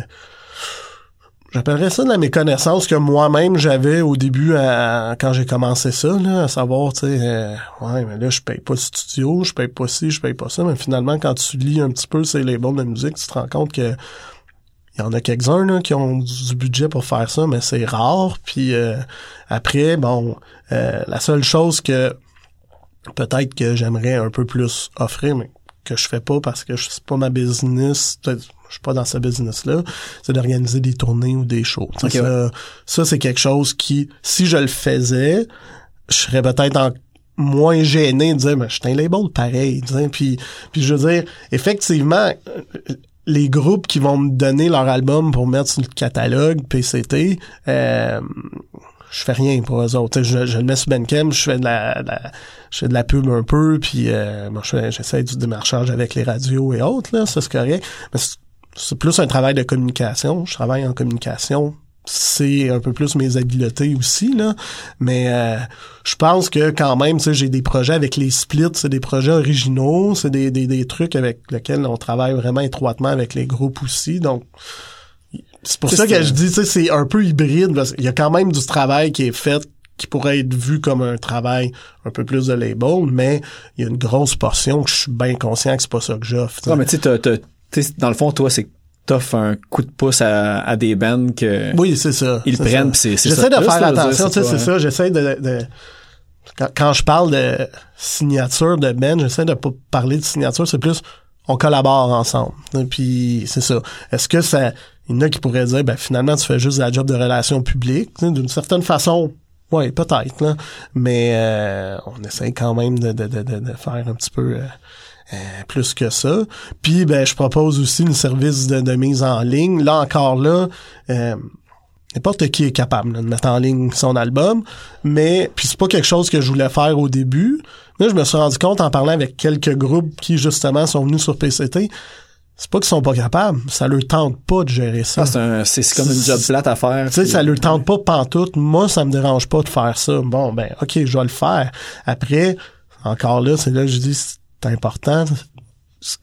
J'appellerais ça de la méconnaissance que moi-même j'avais au début à- quand j'ai commencé ça, là, à savoir, tu sais, euh, ouais, mais là, je paye pas de studio, je paye pas ci, je paye pas ça, mais finalement, quand tu lis un petit peu ces labels de musique, tu te rends compte que il y en a quelques-uns qui ont du budget pour faire ça, mais c'est rare. Puis euh, après, bon, euh, la seule chose que peut-être que j'aimerais un peu plus offrir, mais que je fais pas parce que je c'est pas ma business, je suis pas dans ce business-là, c'est d'organiser des tournées ou des shows. Ça, c'est quelque chose qui, si je le faisais, je serais peut-être en moins gêné de dire mais je suis un label pareil puis puis je veux dire effectivement euh, les groupes qui vont me donner leur album pour mettre sur le catalogue PCT euh, je fais rien pour eux autres. Je, je le mets sur Bandcamp, je fais de la, de la- je fais de la pub un peu, puis euh, bon, j'essaie du démarchage avec les radios et autres, là, ça c'est correct. Mais c'est- plus un travail de communication. Je travaille en communication. C'est un peu plus mes habiletés aussi, là. Mais euh, je pense que quand même, j'ai des projets avec les splits, c'est des projets originaux, c'est des, des, des trucs avec lesquels on travaille vraiment étroitement avec les groupes aussi. Donc, c'est pour ça que je dis, tu sais, c'est un peu hybride parce qu'il y a quand même du travail qui est fait qui pourrait être vu comme un travail un peu plus de label, mais il y a une grosse portion que je suis bien conscient que c'est pas ça que j'offre. Non, mais tu sais, dans le fond, toi, c'est que t'offres un coup de pouce à, à des bands que Oui, c'est ça. ils prennent, c'est c'est ça. J'essaie de plus, faire là, attention, tu sais, c'est ça. J'essaie de, de- quand, quand je parle de signature de Ben, j'essaie de pas parler de signature, c'est plus on collabore ensemble. Et puis c'est ça. Est-ce que ça, il y en a qui pourraient dire, ben finalement tu fais juste la job de relations publiques, d'une certaine façon. Oui, peut-être, là. Mais euh, on essaie quand même de, de, de, de, de faire un petit peu euh, euh, plus que ça. Puis ben je propose aussi une service de, de mise en ligne. Là encore là, euh, n'importe qui est capable là, de mettre en ligne son album, mais puis c'est pas quelque chose que je voulais faire au début. Là, je me suis rendu compte en parlant avec quelques groupes qui justement sont venus sur PCT, c'est pas qu'ils sont pas capables, ça leur tente pas de gérer ça. Ah, c'est comme une job plate à faire. Tu sais, ça leur tente pas pantoute. Moi, ça me dérange pas de faire ça. Bon, ben, ok, je vais le faire. Après, encore là, c'est là que je dis, c'est important.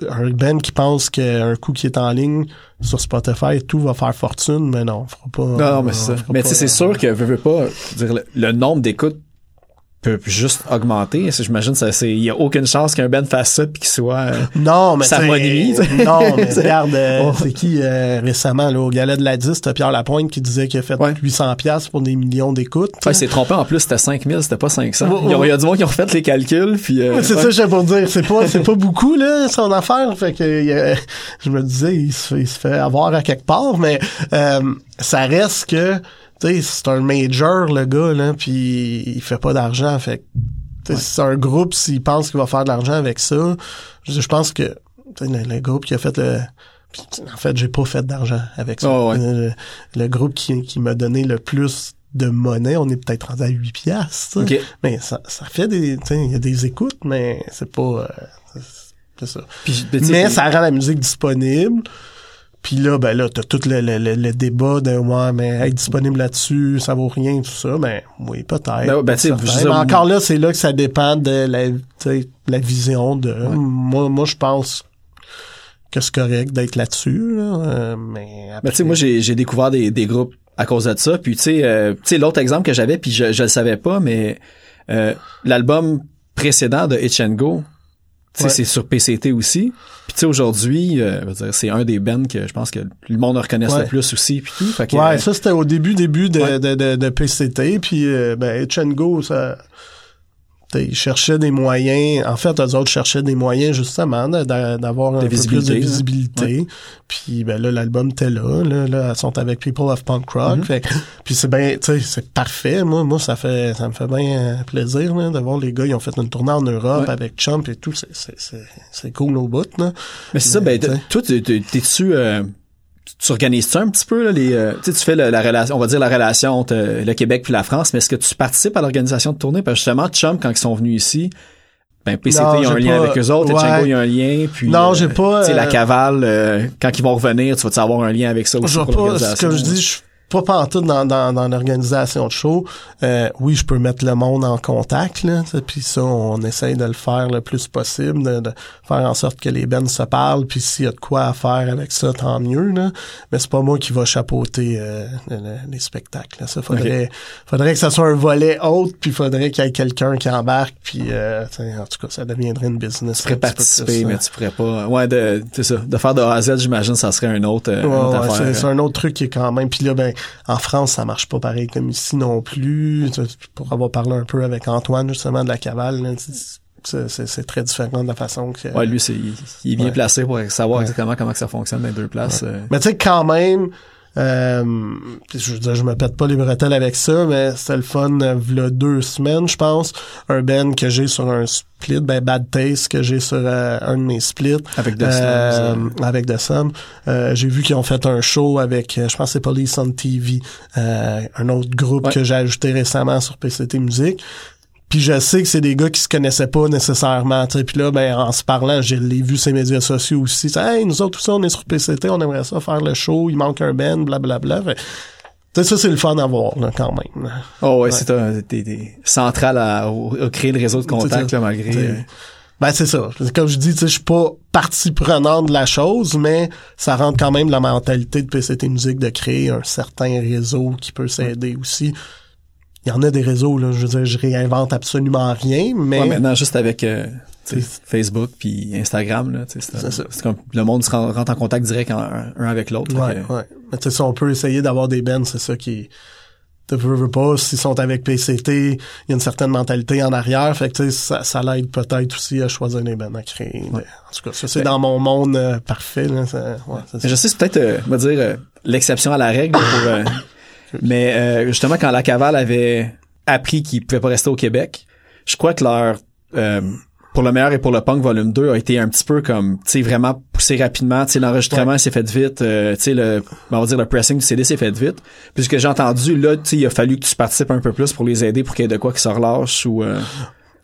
Un band qui pense qu'un coup qui est en ligne sur Spotify, tout va faire fortune, mais non, on fera pas. Non, non, mais c'est ça. Mais pas- tu sais, c'est sûr que veux, veux pas, dire, le, le nombre d'écoutes peut juste augmenter. C'est- J'imagine que il y a aucune chance qu'un band fasse ça puis qu'il soit euh, Non, mais Ça t'sais. Non, mais C'est- regarde, euh, Oh. c'est qui euh, récemment là, au galet de la 10, t'as Pierre Lapointe qui disait qu'il a fait Ouais. 800 pièces pour des millions d'écoutes. Ouais, c'est trompé en plus, c'était 5000, c'était pas 500. Ouais, Il y a- ouais. il y a du monde qui ont refait les calculs puis euh, c'est ouais. ça, j'ai pour dire, c'est pas, c'est pas beaucoup là son affaire. Fait que je me disais, il se, fait- il se fait avoir à quelque part, mais euh, ça reste que, sais, c'est un major le gars là, puis il fait pas d'argent. Fait c'est un groupe s'il pense qu'il va faire de l'argent avec ça. Je, je pense que le, le groupe qui a fait le en fait, j'ai pas fait d'argent avec ça. Oh, ouais. le, le groupe qui, qui m'a donné le plus de monnaie, on est peut-être rendu à 8 piastres. Mais ça, ça fait des, il y a des écoutes, mais c'est pas, euh, c'est- ça. Sais, Mais ça rend la musique disponible. Puis là, ben là, t'as tout le, le, le, le débat de ouais, mais être disponible là-dessus, ça vaut rien, tout ça. Ben oui, peut-être. Ben, ben, mais encore là, c'est là que ça dépend de la, tu sais, la vision de. Moi, moi, je pense que c'est correct d'être là-dessus. Là, euh, mais Ben, tu sais, moi, j'ai, découvert des, des groupes à cause de ça. Puis, tu sais, euh, tu sais, l'autre exemple que j'avais, puis je, je le savais pas, mais euh, l'album précédent de Itch and Go, sais, Ouais. c'est sur PCT aussi. Puis, tu sais, aujourd'hui, euh, c'est un des bands que je pense que le monde Ouais. le plus aussi, puis tout. Fait que, Ouais, euh, ça c'était au début début de, Ouais. de, de, de PCT, puis euh, ben Etchengo, ça ils cherchaient des moyens. En fait, eux autres cherchaient des moyens justement d'avoir un peu plus de visibilité, là. visibilité. Puis ben là, l'album était là, là, là, elles sont avec People of Punk Rock. Mm-hmm. Fait puis c'est sais, c'est parfait. Moi, moi, ça fait ça me fait bien euh, plaisir là, de voir les gars, ils ont fait une tournée en Europe Ouais. avec Chump et tout. C'est, c'est, c'est, c'est cool au bout, là. Mais c'est ça, ben, toi, tu- tu- t'es-tu, euh, tu organises-tu un petit peu, là, les, euh, tu sais, tu fais le- la relation, on va dire la relation entre euh, le Québec puis la France, mais est-ce que tu participes à l'organisation de tournée? Parce que justement, Chum, quand ils sont venus ici, ben, PCT, Non, il y a un lien avec eux autres, ouais. Etchengo, il y a un lien, puis... Non, j'ai pas, Tu sais, la euh, cavale, euh, quand ils vont revenir, tu vas-tu avoir un lien avec ça aussi Je pour pas, comme je dis, je pas pantoute dans, dans, dans l'organisation de show. Euh, oui, je peux mettre le monde en contact. Puis ça, on essaye de le faire le plus possible, de, de faire en sorte que les bands se parlent. Puis s'il y a de quoi à faire avec ça, tant mieux, là. Mais c'est pas moi qui va chapeauter euh, le- le- les spectacles. Là. Ça faudrait, faudrait que ça soit un volet haute, puis faudrait qu'il y ait quelqu'un qui embarque. Puis euh, en tout cas, ça deviendrait une business. Tu pourrais participer, plus, mais tu pourrais pas... Ouais, de, c'est ça. De faire de A à Z, j'imagine, ça serait un autre, euh, Ouais, ouais, c'est, c'est un autre truc qui est quand même. Puis là, ben, en France, ça marche pas pareil comme ici non plus. Pour avoir parlé un peu avec Antoine justement de la cavale, là, c'est, très différent de la façon que. Ouais, lui, c'est, il, il est bien Ouais. placé pour savoir Ouais. exactement comment que ça fonctionne dans les deux places. euh. Mais tu sais, quand même, euh, je veux dire, je me pète pas les bretelles avec ça, mais c'était le fun, euh, v'là deux semaines, je pense. Un band que j'ai sur un split, ben Bad Taste que j'ai sur euh, un de mes splits. Avec The Euh, avec The. Euh, j'ai vu qu'ils ont fait un show avec, je pense que c'est Police on TV, euh, un autre groupe Ouais. que j'ai ajouté récemment sur PCT Musique. Puis je sais que c'est des gars qui se connaissaient pas nécessairement. tu sais. Puis là, ben, en se parlant, je l'ai vu les médias sociaux aussi. Hey, nous autres, tout ça, on est sur PCT, on aimerait ça faire le show, il manque un band, blablabla. Tu sais, ça, c'est le fun à voir, là, quand même. Oh ouais, c'est un, t'es, central à, à créer le réseau de contacts, là, malgré... T'sais, euh, Ben, c'est ça. Comme je dis, je suis pas partie prenante de la chose, mais ça rentre quand même la mentalité de PCT Musique de créer un certain réseau qui peut s'aider aussi. Il y en a des réseaux, là, je veux dire, je réinvente absolument rien, mais... Ouais, maintenant, juste avec euh, Facebook puis Instagram, là, c'est, C'est ça. c'est comme le monde se ren- rentre en contact direct en- un, avec l'autre. Ouais, que- ouais. Mais tu sais, si on peut essayer d'avoir des bands, c'est ça qui tu veux, veux pas, s'ils sont avec PCT, il y a une certaine mentalité en arrière, fait que tu sais, ça, ça l'aide peut-être aussi à choisir des bands à créer. Mais, en tout cas, ça c'est Ben- dans mon monde euh, parfait, là, ça- ouais, ça. je sais, c'est peut-être, euh, on va dire, euh, l'exception à la règle. Pour, euh, mais euh, justement, quand la cavale avait appris qu'ils pouvaient pas rester au Québec, je crois que leur... euh, pour le meilleur et pour le punk volume 2 a été un petit peu comme tu sais vraiment poussé rapidement. Tu sais l'enregistrement s'est fait vite euh, tu sais le on va dire le pressing du CD s'est fait vite. Puis ce que j'ai entendu là tu sais il a fallu que tu participes un peu plus pour les aider pour qu'il y ait de quoi qui se relâche ou euh,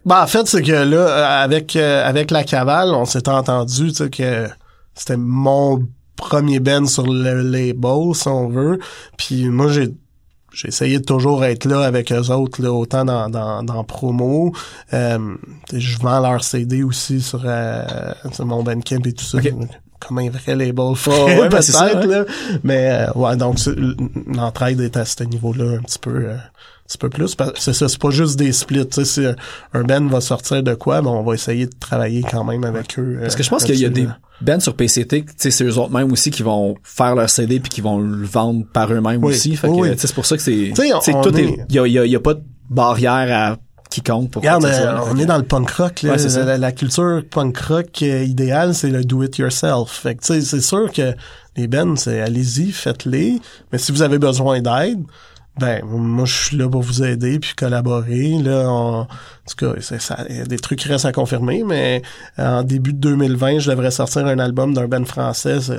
Ben, en fait, c'est que là, euh, avec euh, avec la cavale, on s'est entendu, tu sais, que c'était mon premier band sur le label, si on veut. Puis moi, j'ai j'ai essayé de toujours être là avec eux autres, là, autant dans, dans, dans promo. Euh, je vends leur CD aussi sur, euh, sur mon Bandcamp et tout ça. Comme un vrai label ouais, ça, peut-être, ouais. là. Mais, euh, ouais, donc, l'entraide est à ce niveau-là un petit peu, euh, petit peu plus. C'est ça, c'est pas juste des splits, tu sais, si un- un band va sortir de quoi, ben, on va essayer de travailler quand même avec eux. Parce que je pense qu'il y a des bands sur PCT, tu sais, c'est eux autres mêmes aussi qui vont faire leur CD puis qui vont le vendre par eux-mêmes Oui. aussi. Fait que, Oui. c'est pour ça que c'est, tout est, il y a, y a- y a pas de barrière à quiconque pour Regarde, euh, on est dans le punk rock. Là. Ouais, la, la culture punk rock euh, idéale, c'est le do it yourself. Fait que tu sais, c'est sûr que les bands, c'est allez-y, faites-les. Mais si vous avez besoin d'aide, ben moi je suis là pour vous aider puis collaborer. Là, on- en tout cas, ça, il y a des trucs qui restent à confirmer, mais en début de 2020, je devrais sortir un album d'un band français. C'est,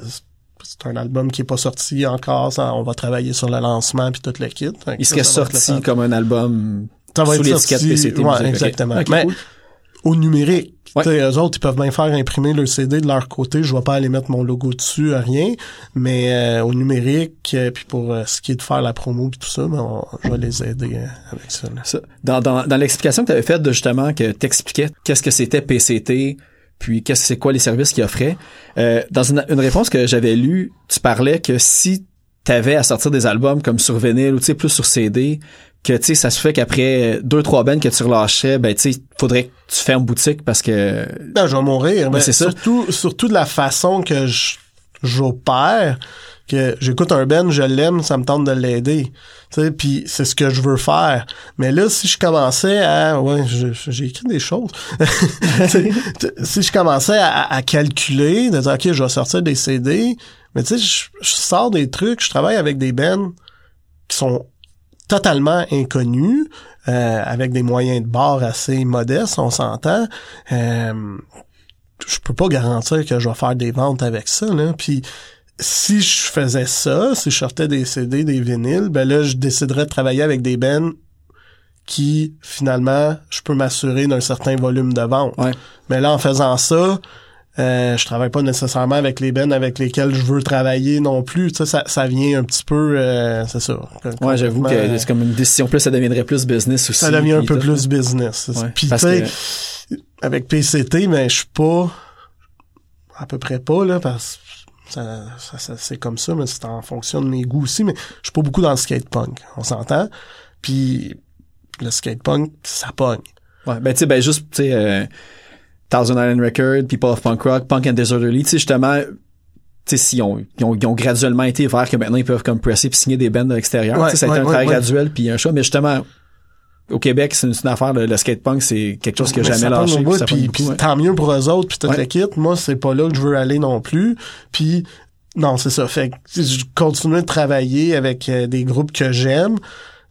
un album qui est pas sorti encore. Ça, on va travailler sur le lancement puis tout le kit. Il serait sorti comme un album Ça va sous l'étiquette PCT. ouais, musique, exactement. Ok, Mais cool. Au numérique. Ouais. Tu eux autres, ils peuvent bien faire imprimer leur CD de leur côté. Je vais pas aller mettre mon logo dessus, rien. Mais euh, au numérique, euh, puis pour euh, ce qui est de faire la promo puis tout ça, ben, on- je vais les aider euh, avec ça. Dans, dans, dans l'explication que tu avais faite de justement que t'expliquais qu'est-ce que c'était PCT, puis qu'est-ce que c'est quoi les services qu'ils offraient, euh, dans une, une réponse que j'avais lue, tu parlais que si t'avais à sortir des albums comme sur vinyle ou tu plus sur CD, que tu sais ça se fait qu'après deux trois bands que tu relâchais, ben tu sais faudrait que tu fermes boutique parce que Ben, je vais mourir. Ouais, mais c'est ça. Surtout, surtout de la façon que je- j'opère, que j'écoute un Ben, je l'aime, ça me tente de l'aider. Tu sais, puis c'est ce que je veux faire. Mais là, si je commençais à... Ouais, j'ai écrit des choses. Si je commençais à, à calculer, de dire, OK, je vais sortir des CD, mais tu sais, je, je sors des trucs, je travaille avec des bands qui sont totalement inconnus, euh, avec des moyens de bord assez modestes, on s'entend. Euh, je peux pas garantir que je vais faire des ventes avec ça, là. Puis si je faisais ça, si je sortais des CD, des vinyles, ben là, je déciderais de travailler avec des bands qui, finalement, je peux m'assurer d'un certain volume de vente. Ouais. Mais là, en faisant ça, euh, je travaille pas nécessairement avec les bands avec lesquels je veux travailler non plus. Sais, ça, ça vient un petit peu, euh, c'est ça. ouais j'avoue que c'est comme une décision plus ça deviendrait plus business aussi. ça devient un peu plus business. Ouais, Puis tu sais, que- avec PCT, mais je suis pas à peu près pas là parce que ça, ça- ça- c'est comme ça, mais c'est en fonction de mes goûts aussi. Mais je suis pas beaucoup dans le skate punk, on s'entend. Puis le skate punk, ça pogne. Ouais, ben tu sais, ben juste, tu sais, euh, Thousand Island Record, People of Punk Rock, Punk and Disorderly, tu sais, justement, tu sais, s'ils ont, ils ont, ils ont graduellement été vers que maintenant ils peuvent comme presser puis signer des bands de l'extérieur. Ouais, ça a été un ouais, travail graduel puis un choix, mais justement, au Québec, c'est une, affaire, le, le skate punk, c'est quelque chose qui a Mais jamais lâché. puis puis, beaucoup, puis tant mieux pour eux autres, puis Ouais. la kit. Moi, c'est pas là que je veux aller non plus. Puis non, c'est ça. Fait que je continue de travailler avec euh, des groupes que j'aime,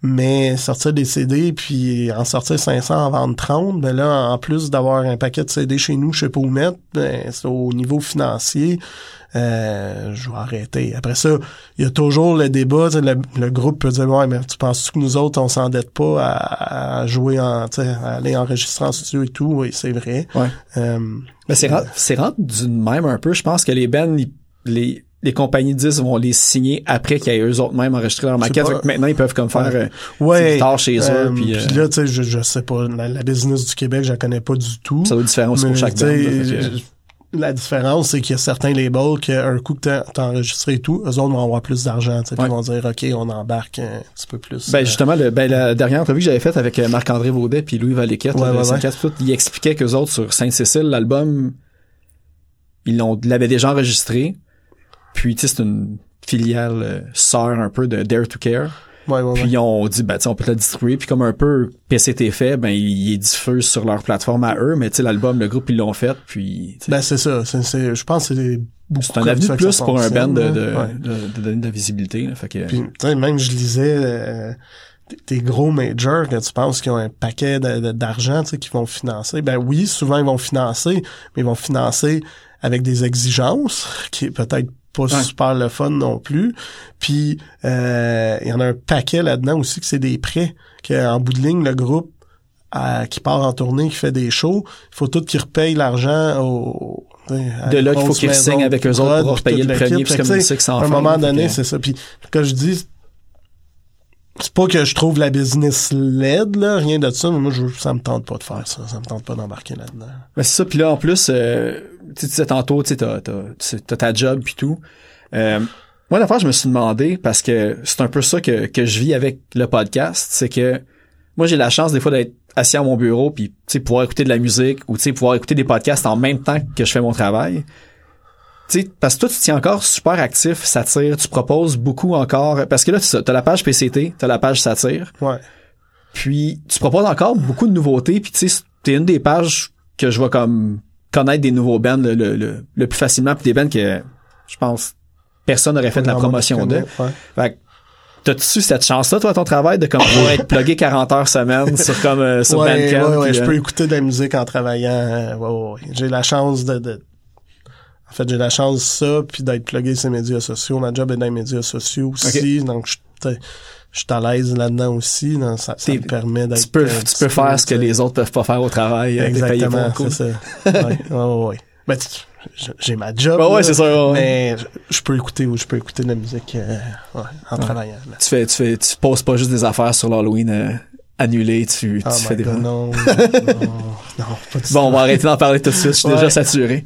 mais sortir des CD puis en sortir 500 en vendre 30, ben là, en plus d'avoir un paquet de CD chez nous, je sais pas où mettre, ben, c'est au niveau financier. Euh, je vais arrêter. Après ça, il y a toujours le débat. Le, le groupe peut dire ouais, mais tu penses que nous autres on s'endette pas à, à jouer en, à aller enregistrer en studio et tout? Oui, c'est vrai. Ouais. Euh, Mais c'est rendu, c'est rendu d'une même un peu. Je pense que les bands, les, les compagnies de disques vont les signer après qu'ils aient eux autres mêmes enregistré leur maquette. pas- Fait que maintenant, ils peuvent comme faire euh, ouais. chez eux. euh, Puis, euh, là, tu sais, je, je sais pas, la, la business du Québec, je la connais pas du tout. ça doit être différent aussi pour chaque band. la différence, c'est qu'il y a certains labels qu'un coup que t'as t'as enregistré et tout, eux autres vont avoir plus d'argent. puis Ouais. Ils vont dire, OK, on embarque un petit peu plus. Ben euh, justement, le, ben, la dernière entrevue que j'avais faite avec euh, Marc-André Vaudet puis Louis Valéquette, Ouais, là, ouais, tout, il expliquait qu'eux autres, sur Sainte-Cécile, l'album, ils l'ont, l'avaient déjà enregistré. Puis, tu sais, c'est une filiale euh, sœur un peu de Dare to Care. ouais, ouais, Puis, ouais. ont dit, ben, on peut le distribuer. Puis, comme un peu PCT fait, ben, ils ils diffusent sur leur plateforme à eux. Mais, tu sais, l'album, le groupe, ils l'ont fait. Puis, Ben, c'est ça. C'est, c'est- je pense que c'est beaucoup c'est un avenue de plus pour un band de, de, de, de donner de la visibilité. là. Fait que, Puis, tu sais, même je lisais euh, des gros majors que tu penses qu'ils ont un paquet d'argent, tu sais, qu'ils vont financer. Ben oui, souvent ils vont financer, mais ils vont financer avec des exigences qui est peut-être pas Ouais. super le fun non plus. Puis euh, il y en a un paquet là-dedans aussi que c'est des prêts. Qu'en bout de ligne, le groupe à- qui part en tournée, qui fait des shows, il faut tout qu'ils repayent l'argent au de là qu'il faut qu'ils signent avec eux autres pour repayer le premier, puis c'est comme À un moment donné, c'est ça. Puis quand je dis c'est pas que je trouve la business LED, là, rien de ça, mais moi, je, ça me tente pas de faire ça. Ça me tente pas d'embarquer là-dedans. Ben, c'est ça. Puis là, en plus, euh, tu sais, tantôt, tu t'as, t'as, t'as ta job puis tout. Euh, moi, la fois, je me suis demandé, parce que c'est un peu ça que, que je vis avec le podcast, c'est que moi, j'ai la chance des fois d'être assis à mon bureau puis, tu sais, pouvoir écouter de la musique ou, tu sais, pouvoir écouter des podcasts en même temps que je fais mon travail. Tu sais, parce que toi, tu tiens encore super actif, satire, tu proposes beaucoup encore, parce que là, tu as la page PCT, t'as la page satire, Ouais. puis tu proposes encore beaucoup de nouveautés, puis tu sais, t'es une des pages que je vois comme connaître des nouveaux bands le, le, le, le plus facilement, puis des bands que je pense personne n'aurait fait de la promotion de. Ouais. Fait que T'as-tu cette chance-là, toi, à ton travail, de comme pouvoir être plugué 40 heures semaine sur comme euh, sur ouais, Bandcamp? ouais, ouais, je euh, peux écouter de la musique en travaillant. euh, ouais, ouais, ouais. J'ai la chance de, de- En fait, j'ai la chance ça, puis d'être plugué sur les médias sociaux. Ma job est dans les médias sociaux aussi, donc je je suis à l'aise là-dedans aussi. ça, me permet d'être... tu peux, euh, tu peux peu, faire ce que les autres peuvent pas faire au travail. pour Exactement, c'est ça. ouais, ouais. Ben, j'ai- ma job. Ouais, ouais, c'est ça. Mais je, peux écouter ou je peux écouter de la musique euh, ouais, en travaillant. là. Tu fais, tu fais, tu poses pas juste des affaires sur l'Halloween euh, annulées, tu, tu Oh fais des God, non, non, non, pas Bon, on va arrêter d'en parler tout de suite. Je suis Ouais. déjà saturé.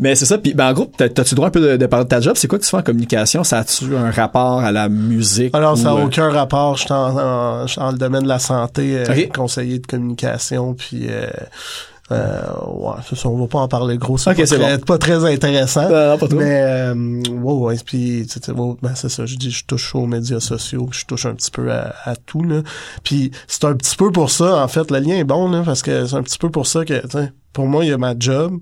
Mais c'est ça. Puis, ben, en gros, t'as- t'as-tu le droit un peu de, de parler de ta job? C'est quoi que tu fais en communication? Ça a-tu un rapport à la musique? Alors, ça ou, n'a euh, aucun rapport. Je suis dans le domaine de la santé, euh, conseiller de communication, puis euh, euh, ouais, c'est ça, on va pas en parler gros. C'est Ok, pas, c'est très, pas très intéressant. Non, non, pas trop. Mais euh, ouais, ouais, puis tu sais, ouais, ben, c'est ça, je dis je touche aux médias sociaux, je touche un petit peu à, à tout là. Puis c'est un petit peu pour ça en fait, le lien est bon là parce que c'est un petit peu pour ça que tu sais, pour moi il y a ma job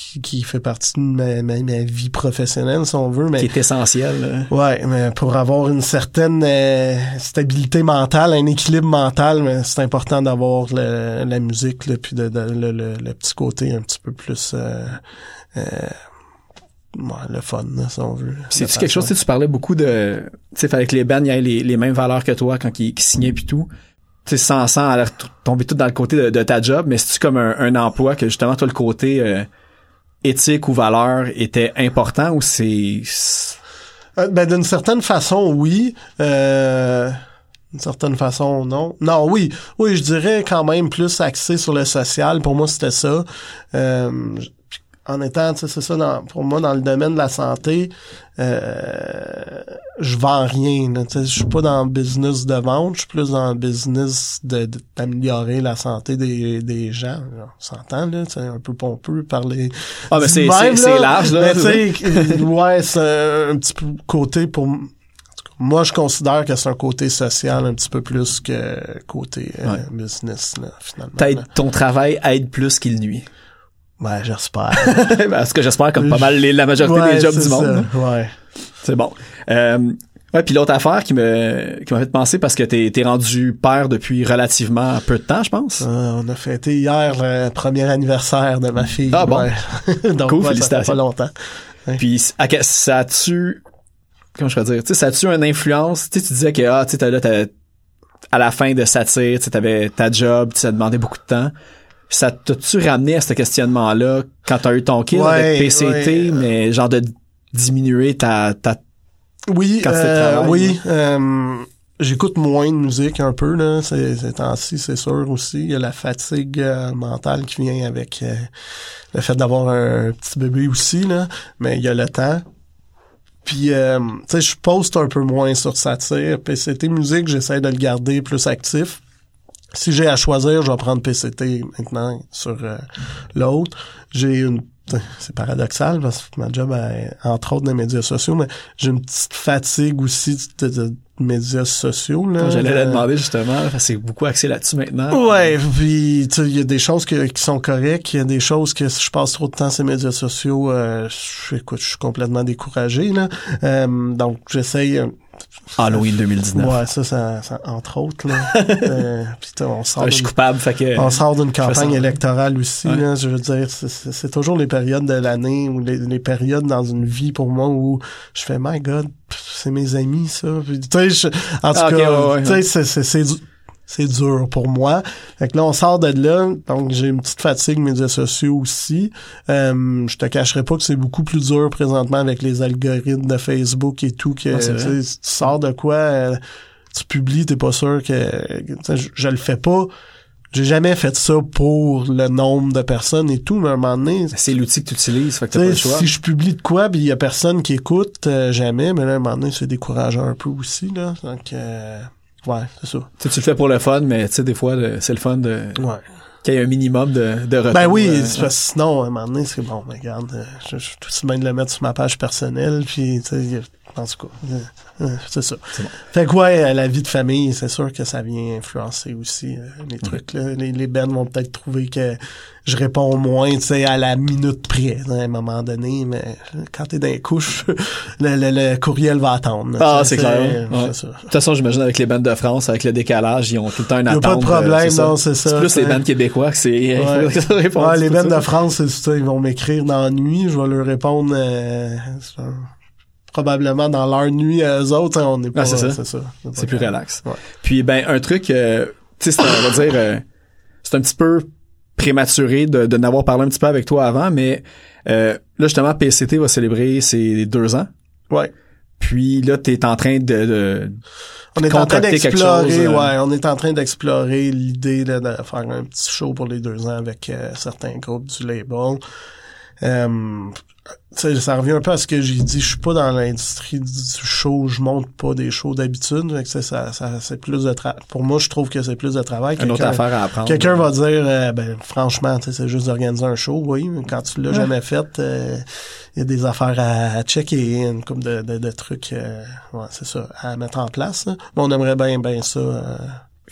qui, qui fait partie de ma, ma, ma vie professionnelle si on veut, mais qui est essentiel. là. Ouais, mais pour avoir une certaine euh, stabilité mentale, un équilibre mental, mais c'est important d'avoir la musique, là, puis de, de- le, le- le petit côté un petit peu plus euh, euh, ouais, le fun, là, si on veut. C'est-tu La quelque chose, tu parlais beaucoup de, tu sais, que les bands aient les, les mêmes valeurs que toi quand ils, signaient puis tout. Tu sais, sans, sans tomber tout dans le côté de, de ta job, mais c'est-tu comme un, un emploi que justement, toi, le côté euh, éthique ou valeur était important ou c'est... Euh, ben, d'une certaine façon, oui. Euh, d'une certaine façon, non. Non, oui. Oui, je dirais quand même plus axé sur le social. Pour moi, c'était ça. Euh, en étant, tu sais, c'est ça, dans- pour moi, dans le domaine de la santé, euh, je vends rien. Je suis pas dans le business de vente, je suis plus dans le business de- de- d'améliorer la santé des, des gens. On s'entend, là, c'est un peu pompeux parler Ah, mais c'est, du c'est, large, là. Mais ouais, c'est un, un petit peu côté pour... Moi, je considère que c'est un côté social un petit peu plus que côté euh, Ouais. business, là, finalement. Là. ton travail aide plus qu'il nuit. Ouais, j'espère. Ben, ce que j'espère, comme pas mal les- la majorité Ouais, des jobs du monde. ça. Ouais. C'est bon. Euh, ouais, puis l'autre affaire qui me qui m'a fait penser parce que t'es t'es rendu père depuis relativement peu de temps, je pense. Euh, on a fêté hier le premier anniversaire de ma fille. Ah bon. ouais. Donc, Cool, ouais, ça fait félicitations. pas longtemps. Puis ça a-tu comment je peux dire, tu sais ça a-tu une influence, tu sais tu disais que ah tu sais là t'as- à la fin de satire, tu sais t'avais ta job, tu ça demandait beaucoup de temps. Ça t'a-tu ramené à ce questionnement-là quand t'as eu ton Ouais, avec PCT, ouais. mais genre de diminuer ta, ta Oui, euh, travail, oui. euh, J'écoute moins de musique un peu là, ces, ces temps-ci, c'est sûr aussi. Il y a la fatigue euh, mentale qui vient avec euh, le fait d'avoir un petit bébé aussi là, mais il y a le temps. Puis, euh, tu sais, je poste un peu moins sur satire. PCT musique, j'essaie de le garder plus actif. Si j'ai à choisir, je vais prendre PCT maintenant sur euh, l'autre. J'ai une c'est paradoxal parce que ma job est entre autres des médias sociaux, mais j'ai une petite fatigue aussi de, de- de médias sociaux. Là. J'allais Euh, la demander justement, c'est beaucoup axé là-dessus maintenant. Ouais, puis tu sais, il y a des choses que- qui sont correctes, il y a des choses que si je passe trop de temps sur les médias sociaux, euh, je, écoute, je suis complètement découragé là. Euh, donc j'essaye. Halloween 2019. Ouais, ça, ça, ça, entre autres là. euh, sais, on sort. Je suis coupable, fait que. on sort d'une campagne électorale aussi, Ouais. là, je veux dire, c'est- toujours les périodes de l'année ou les, les périodes dans une vie pour moi où je fais My God, c'est mes amis ça. Puis, Tu sais, je- en tout Ah, cas, ouais, ouais, tu sais, ouais. c'est- c'est c'est du- c'est dur pour moi. Fait que là, on sort de là, donc j'ai une petite fatigue médias sociaux aussi. Euh, je te cacherai pas que c'est beaucoup plus dur présentement avec les algorithmes de Facebook et tout que Ah, tu sors de quoi. euh, tu publies, t'es pas sûr que, je, je le fais pas. J'ai jamais fait ça pour le nombre de personnes et tout, mais à un moment donné, C'est l'outil que tu utilises, fait que t'as pas le choix. si je publie de quoi puis il y a personne qui écoute, euh, jamais, mais là, à un moment donné, c'est décourageant un peu aussi, là. Donc, euh, ouais, c'est ça. Tu sais, tu le fais pour le fun, mais tu sais, des fois, c'est le fun de Ouais. Qu'il y ait un minimum de, de retour. Ben oui, euh, c'est parce que sinon, à un moment donné, c'est bon, mais regarde, euh, je, suis tout aussi bien de le mettre sur ma page personnelle, puis, tu sais, en tout cas, euh, c'est ça. Bon. Fait que ouais, la vie de famille, c'est sûr que ça vient influencer aussi euh, les trucs. Là. Les, les bands vont peut-être trouver que je réponds moins, tu sais, à la minute près, à un moment donné, mais quand t'es dans les couches, le, le, le courriel va attendre. Ah, c'est clair. c'est Ouais. ça. De toute façon, j'imagine avec les bandes de France, avec le décalage, ils ont tout le temps une a attente. pas de problème, euh, non, c'est ça, C'est plus les bandes québécois que c'est... Ouais. Ouais, les tout bandes ça. de France, ça, ils vont m'écrire dans la nuit, je vais leur répondre euh, probablement dans leur nuit à eux autres, hein, on n'est pas... Ah, c'est ça. C'est ça. C'est plus relax. Ouais. Puis ben un truc, euh, tu sais, c'est un- on va dire, euh, c'est un petit peu prématuré de, de n'avoir parlé un petit peu avec toi avant, mais euh, là justement PCT va célébrer ses deux ans. Ouais. Puis là, t'es en train de, de On est en train d'explorer, euh, ouais, on est en train d'explorer l'idée de faire un petit show pour les deux ans avec euh, certains groupes du label. Euh, tu sais, ça revient un peu à ce que j'ai dit. Je suis pas dans l'industrie du show. Je monte pas des shows d'habitude. Fait que ça, ça, ça- c'est plus de travail. Pour moi, je trouve que c'est plus de travail. une autre Quelqu'un- affaire à apprendre. Quelqu'un va dire, euh, ben franchement, tu sais, c'est juste d'organiser un show, oui, mais quand tu l'as jamais fait, euh, il y a des affaires à, à checker, une couple de, de, de trucs, euh, ouais, c'est ça, à mettre en place. là. Mais on aimerait bien, bien ça. euh,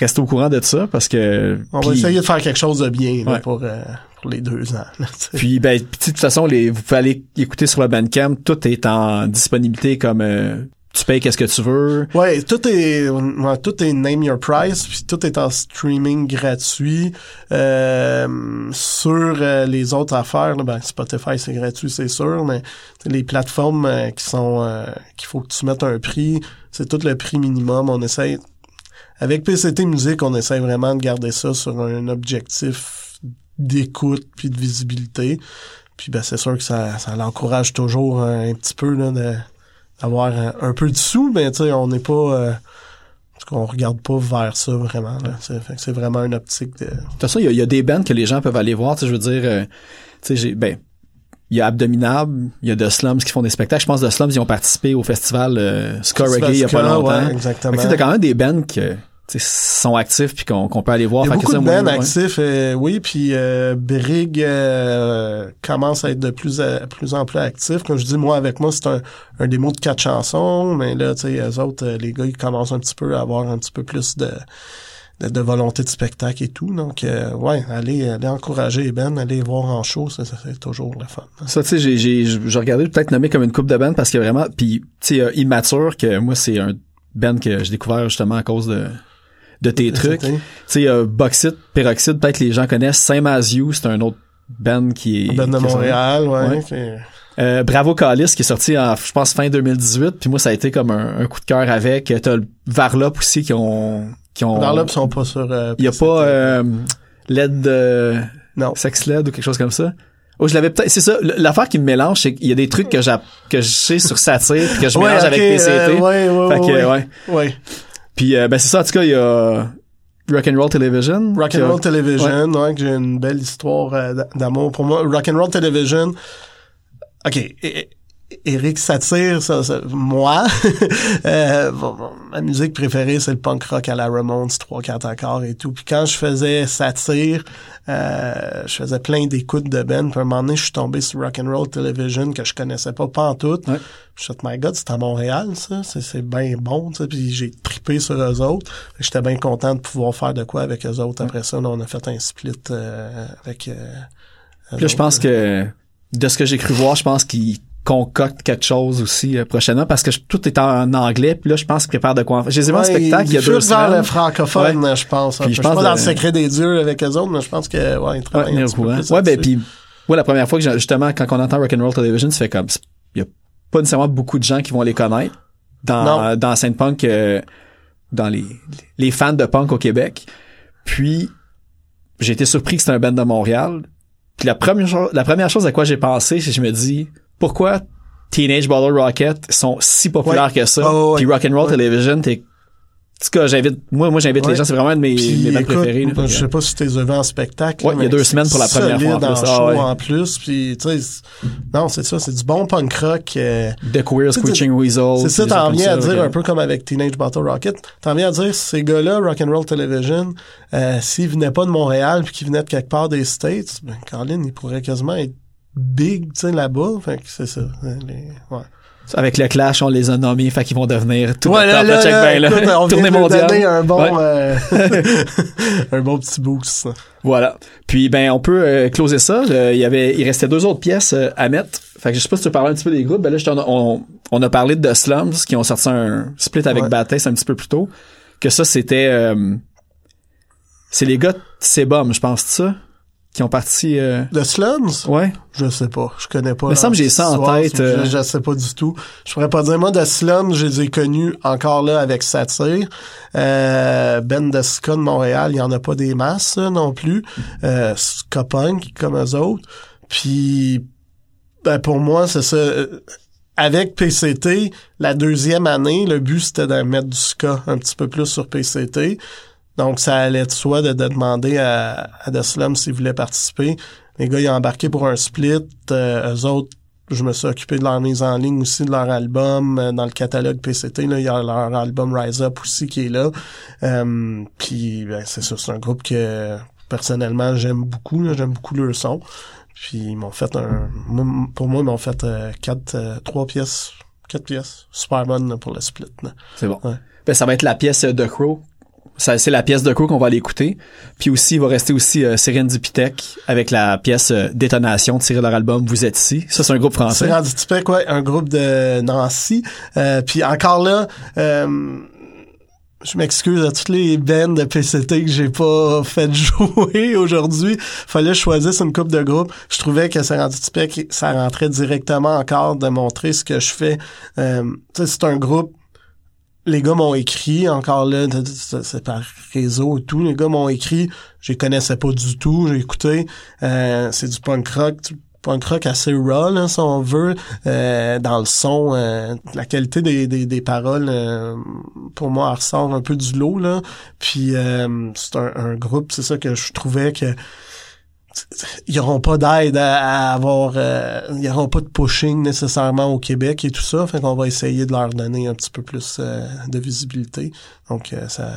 Reste au courant de ça parce que on va essayer de faire quelque chose de bien là, Ouais. pour, euh, pour les deux ans. là. Puis ben de toute façon les vous pouvez aller écouter sur le Bandcamp, tout est en disponibilité comme euh, tu payes qu'est-ce que tu veux. Ouais, tout est ouais, tout est name your price, puis tout est en streaming gratuit euh, sur euh, les autres affaires. là, ben Spotify c'est gratuit, c'est sûr, mais les plateformes euh, qui sont euh, qu'il faut que tu mettes un prix, c'est tout le prix minimum. On essaie avec PCT Musique, on essaie vraiment de garder ça sur un objectif d'écoute puis de visibilité. Puis ben c'est sûr que ça, ça l'encourage toujours un, petit peu là, d'avoir un, un peu de sous, mais tu sais, on n'est pas euh, regarde pas vers ça vraiment. Là, tu sais. Fait que c'est vraiment une optique de. De toute façon, il y y a des bands que les gens peuvent aller voir, tu sais, je veux dire euh, tu sais j'ai ben il y a Abdominable, il y a The Slums qui font des spectacles. Je pense que The Slums, ils ont participé au festival euh, Ska Reggae il y a pas longtemps. ouais, exactement. tu quand même des bands que sont actifs puis qu'on peut aller voir. Il y a Fait que beaucoup de bands actifs, euh, oui, puis euh, Brig euh, commence à être de plus, à- plus en plus actif. Comme je dis, moi, avec moi, c'est un, un démo de quatre chansons, mais là, tu sais, eux autres, euh, les gars, ils commencent un petit peu à avoir un petit peu plus de, de, de volonté de spectacle et tout. Donc, euh, ouais, allez, allez encourager bands, allez voir en show, ça, ça, c'est toujours le fun. Ça, tu sais, j'ai, j'ai, j'ai regardé peut-être nommer comme une coupe de band parce que vraiment, puis tu sais, euh, Immature, que moi, c'est un band que j'ai découvert justement à cause de, de tes trucs. Tu sais, euh, Bauxite, Peroxide, peut-être que les gens connaissent. Saint-Mazieu, c'est un autre band qui est... Band de. Montréal, ouais. Euh, Bravo Calis qui est sorti en, je pense, fin 2018. Puis moi, ça a été comme un, un coup de cœur avec. T'as le Varlop aussi qui ont... Qui ont ils sont pas sur... euh, Il y a pas euh, LED... euh, Non. Sex LED ou quelque chose comme ça? Oh, je l'avais peut-être. C'est ça. L'affaire qui me mélange, c'est qu'il y a des trucs que j'ai que je sais sur Satire puis que je Ouais, mélange avec PCT. euh, ouais, ouais, fait que ouais, ouais. Ouais. Puis euh, ben c'est ça. En tout cas, il y a Rock'n'Roll Television. a- Rock'n'Roll Television, ouais. que j'ai une belle histoire euh, d'amour pour moi. Rock'n'Roll Television, ok, é- Eric Satire, ça, ça- moi, euh, ma musique préférée, c'est le punk rock à la Ramones, 3-4 accords et tout. Puis quand je faisais Satire, euh, je faisais plein d'écoutes de Ben. Puis à un moment donné, je suis tombé sur Rock'n'Roll Television que je connaissais pas pas en tout. Ouais. Je suis dit, my God, c'est à Montréal, ça. C'est, bien bon. Puis j'ai trippé sur eux autres. J'étais bien content de pouvoir faire de quoi avec eux autres. Après ça, là, on a fait un split euh, avec... Euh, Puis Là, je pense que de ce que j'ai cru voir, je pense qu'ils concoctent quelque chose aussi euh, prochainement parce que je- tout est en anglais. Puis là, je pense qu'ils préparent de quoi. en faire. J'ai vu un Ouais, spectacle il y a deux vers le francophone, je pense. Puis je je pense suis pas dans le secret des dieux avec eux autres, mais je pense que ouais, ils Ouais, travaillent tenir un petit peu courant. plus Ouais, ben puis moi la première fois que justement quand on entend Rock'n'Roll Television, ça fait comme il y a pas nécessairement beaucoup de gens qui vont les connaître dans Non. dans scène punk euh, dans les les fans de punk au Québec. Puis j'ai été surpris que c'était un band de Montréal. Puis la première chose la première chose à quoi j'ai pensé, c'est que je me dis pourquoi Teenage Bottle Rocket sont si populaires que ça? Oh, ouais. Puis Rock'n'Roll Ouais. Television, t'es tout cas, j'invite, moi, moi, j'invite Ouais. les gens, c'est vraiment un de mes, Puis, mes bands écoute, préférés. là. je sais pas si t'es vu en spectacle. Ouais, il y a deux semaines pour la première fois en plus. en Ah, show ouais. en plus. Puis, tu sais, non, c'est ça, c'est du bon punk rock. euh, The Queer, Screeching Weasel. c'est ça, t'en viens à ça, dire un peu comme avec Teenage Bottle Rocket. T'en viens à dire, ces gars-là, Rock'n'Roll Television, euh, s'ils venaient pas de Montréal puis qu'ils venaient de quelque part des States, ben, Colin, ils pourraient quasiment être big, tu sais, là-bas. Fait que c'est ça. hein, les- ouais. Avec le Clash, on les a nommés, fait qu'ils vont devenir tout Ouais, le là, temps. là, check là, là. écoute, on Tournée mondiale. donner un bon, Ouais. euh, un bon petit boost. Voilà. Puis ben on peut euh, closer ça. Euh, Il y avait, il restait deux autres pièces euh, à mettre. Fait que je sais pas si tu parler un petit peu des groupes. Ben là, on, on a parlé de Slums qui ont sorti un split avec Ouais. Baptiste un petit peu plus tôt. Que ça c'était, euh, c'est les gars de Sebum, je pense ça, qui ont parti. euh, The Slums? Ouais. Je sais pas. Je connais pas. Me semble que j'ai ça en tête, Je, euh. je sais pas du tout. Je pourrais pas dire. Moi, The Slums, je les ai connus encore là avec Satire. Euh, ben de Ska de Montréal, il y en a pas des masses là, non plus. Euh, Ska Punk, comme eux autres. Puis, ben, pour moi, c'est ça. Euh, Avec PCT, la deuxième année, le but, c'était de mettre du ska un petit peu plus sur PCT. Donc, ça allait de soi de, de demander à, à The Slums s'ils voulaient participer. Les gars, ils ont embarqué pour un split. Euh, eux autres, je me suis occupé de leur mise en ligne aussi, de leur album. Euh, dans le catalogue PCT, là, il y a leur album Rise Up aussi qui est là. Euh, Puis, ben, c'est ça, c'est un groupe que, personnellement, j'aime beaucoup. là. J'aime beaucoup leur son. Puis, ils m'ont fait un... Pour moi, ils m'ont fait euh, quatre, euh, trois pièces, quatre pièces. Super bonnes pour le split. là. C'est bon. Ouais. Ben, ça va être la pièce euh, de Crow. Ça, c'est la pièce de Crow qu'on va aller écouter. Puis aussi, il va rester aussi euh, Serendipitech avec la pièce euh, Détonation tirée de leur album Vous êtes ici. Ça, c'est un groupe français. Typique, ouais, un groupe de Nancy. Euh, puis encore là, euh, je m'excuse à toutes les bands de PCT que j'ai pas fait jouer aujourd'hui. Fallait que je choisisse une coupe de groupe. Je trouvais que typique, ça rentrait directement encore de montrer ce que je fais. Euh, c'est un groupe les gars m'ont écrit, encore là, c'est par réseau et tout, les gars m'ont écrit, je les connaissais pas du tout, j'ai écouté, euh, c'est du punk rock, du punk rock assez raw, là, si on veut, euh, dans le son, euh, la qualité des, des, des paroles, euh, pour moi, elle ressort un peu du lot, là, puis euh, c'est un, un groupe, c'est ça que je trouvais que ils auront pas d'aide à, à avoir euh, ils auront pas de pushing nécessairement au Québec et tout ça fait qu'on va essayer de leur donner un petit peu plus euh, de visibilité donc euh, ça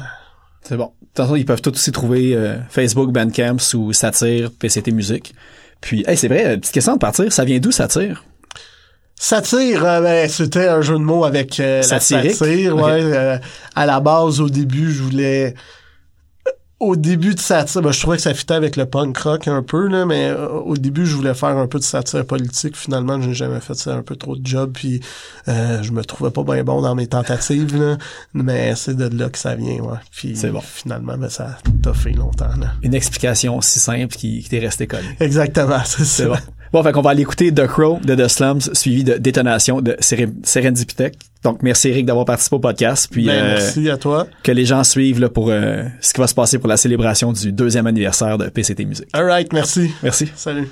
C'est bon. De toute façon, ils peuvent tous aussi trouver euh, Facebook, Bandcamp sous Satire, PCT Musique. Puis, hey, c'est vrai, euh, petite question de partir, ça vient d'où Satire? Satire, euh, ben, c'était un jeu de mots avec euh, la satire. Ouais, euh, à la base, au début, je voulais... Au début de satire, ben, je trouvais que ça fitait avec le punk rock un peu, là, mais euh, au début, je voulais faire un peu de satire politique. Finalement, j'ai jamais fait ça, un peu trop de job, puis euh, je me trouvais pas bien bon dans mes tentatives, là, mais c'est de là que ça vient, ouais. Puis bon. finalement, ben, ça a fait longtemps. Là. Une explication si simple qui, qui t'est restée collée. Exactement, c'est ça. Bon. Bon, fait qu'on va aller écouter The Crow de The Slums, suivi de Détonation de Seren- Serendipitech. Donc, merci Eric d'avoir participé au podcast. Puis, Ben, euh, merci à toi. que les gens suivent là, pour euh, ce qui va se passer pour la célébration du deuxième anniversaire de PCT Musique. All right, merci. Merci. Salut.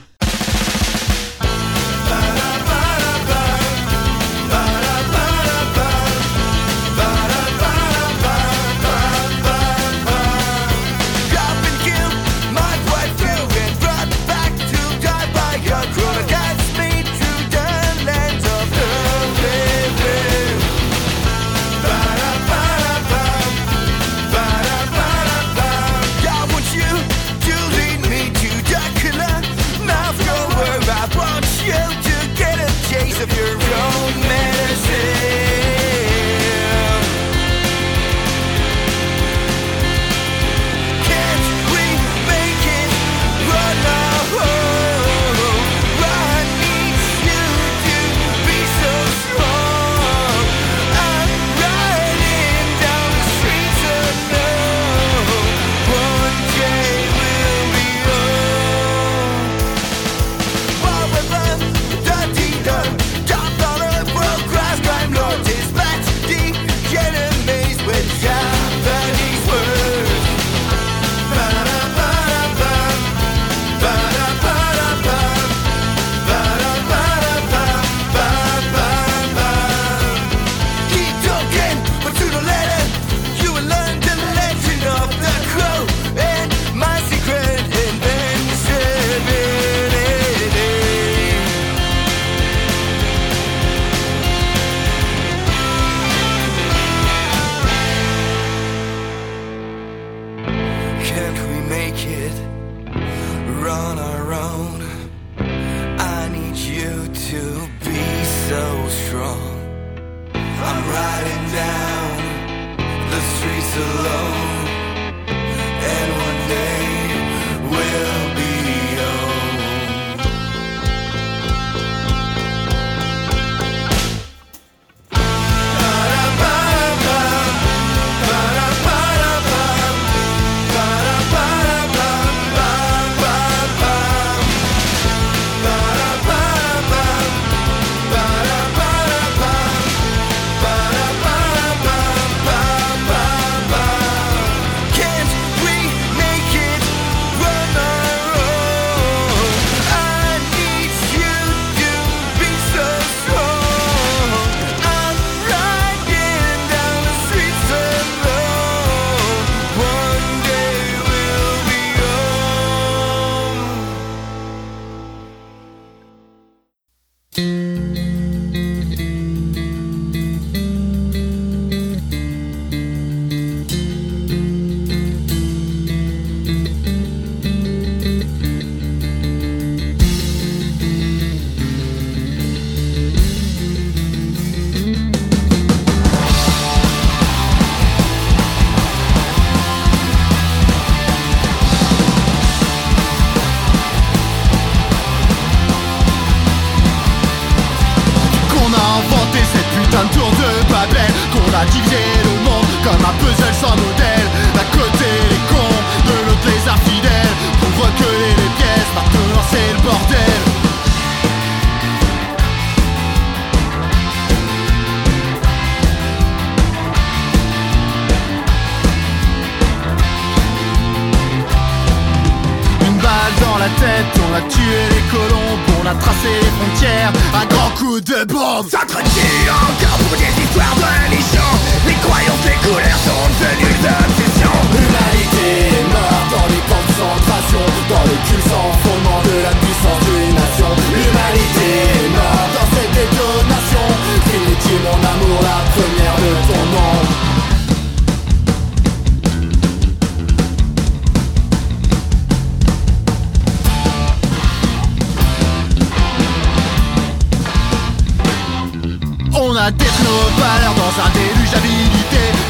un déluge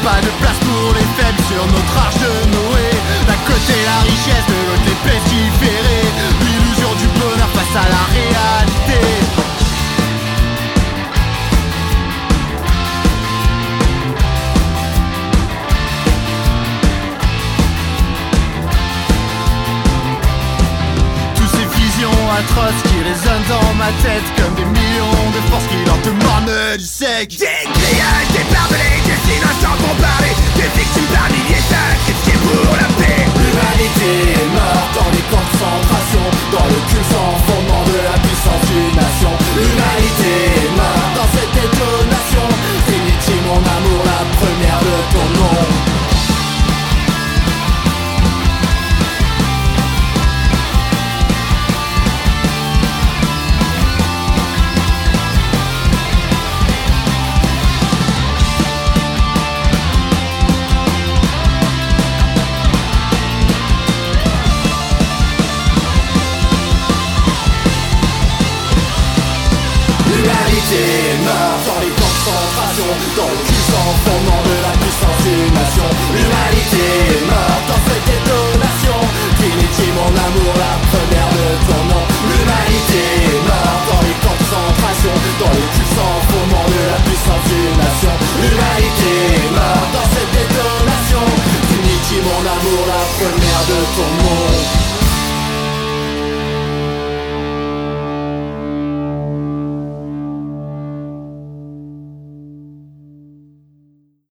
Pas de place pour les faibles sur notre arche de Noé. D'un côté la richesse, de l'autre les pestiférés. L'illusion du bonheur face à la réalité. Toutes ces visions atroces qui résonnent dans ma tête Comme des millions de forces qui leur demandent du sec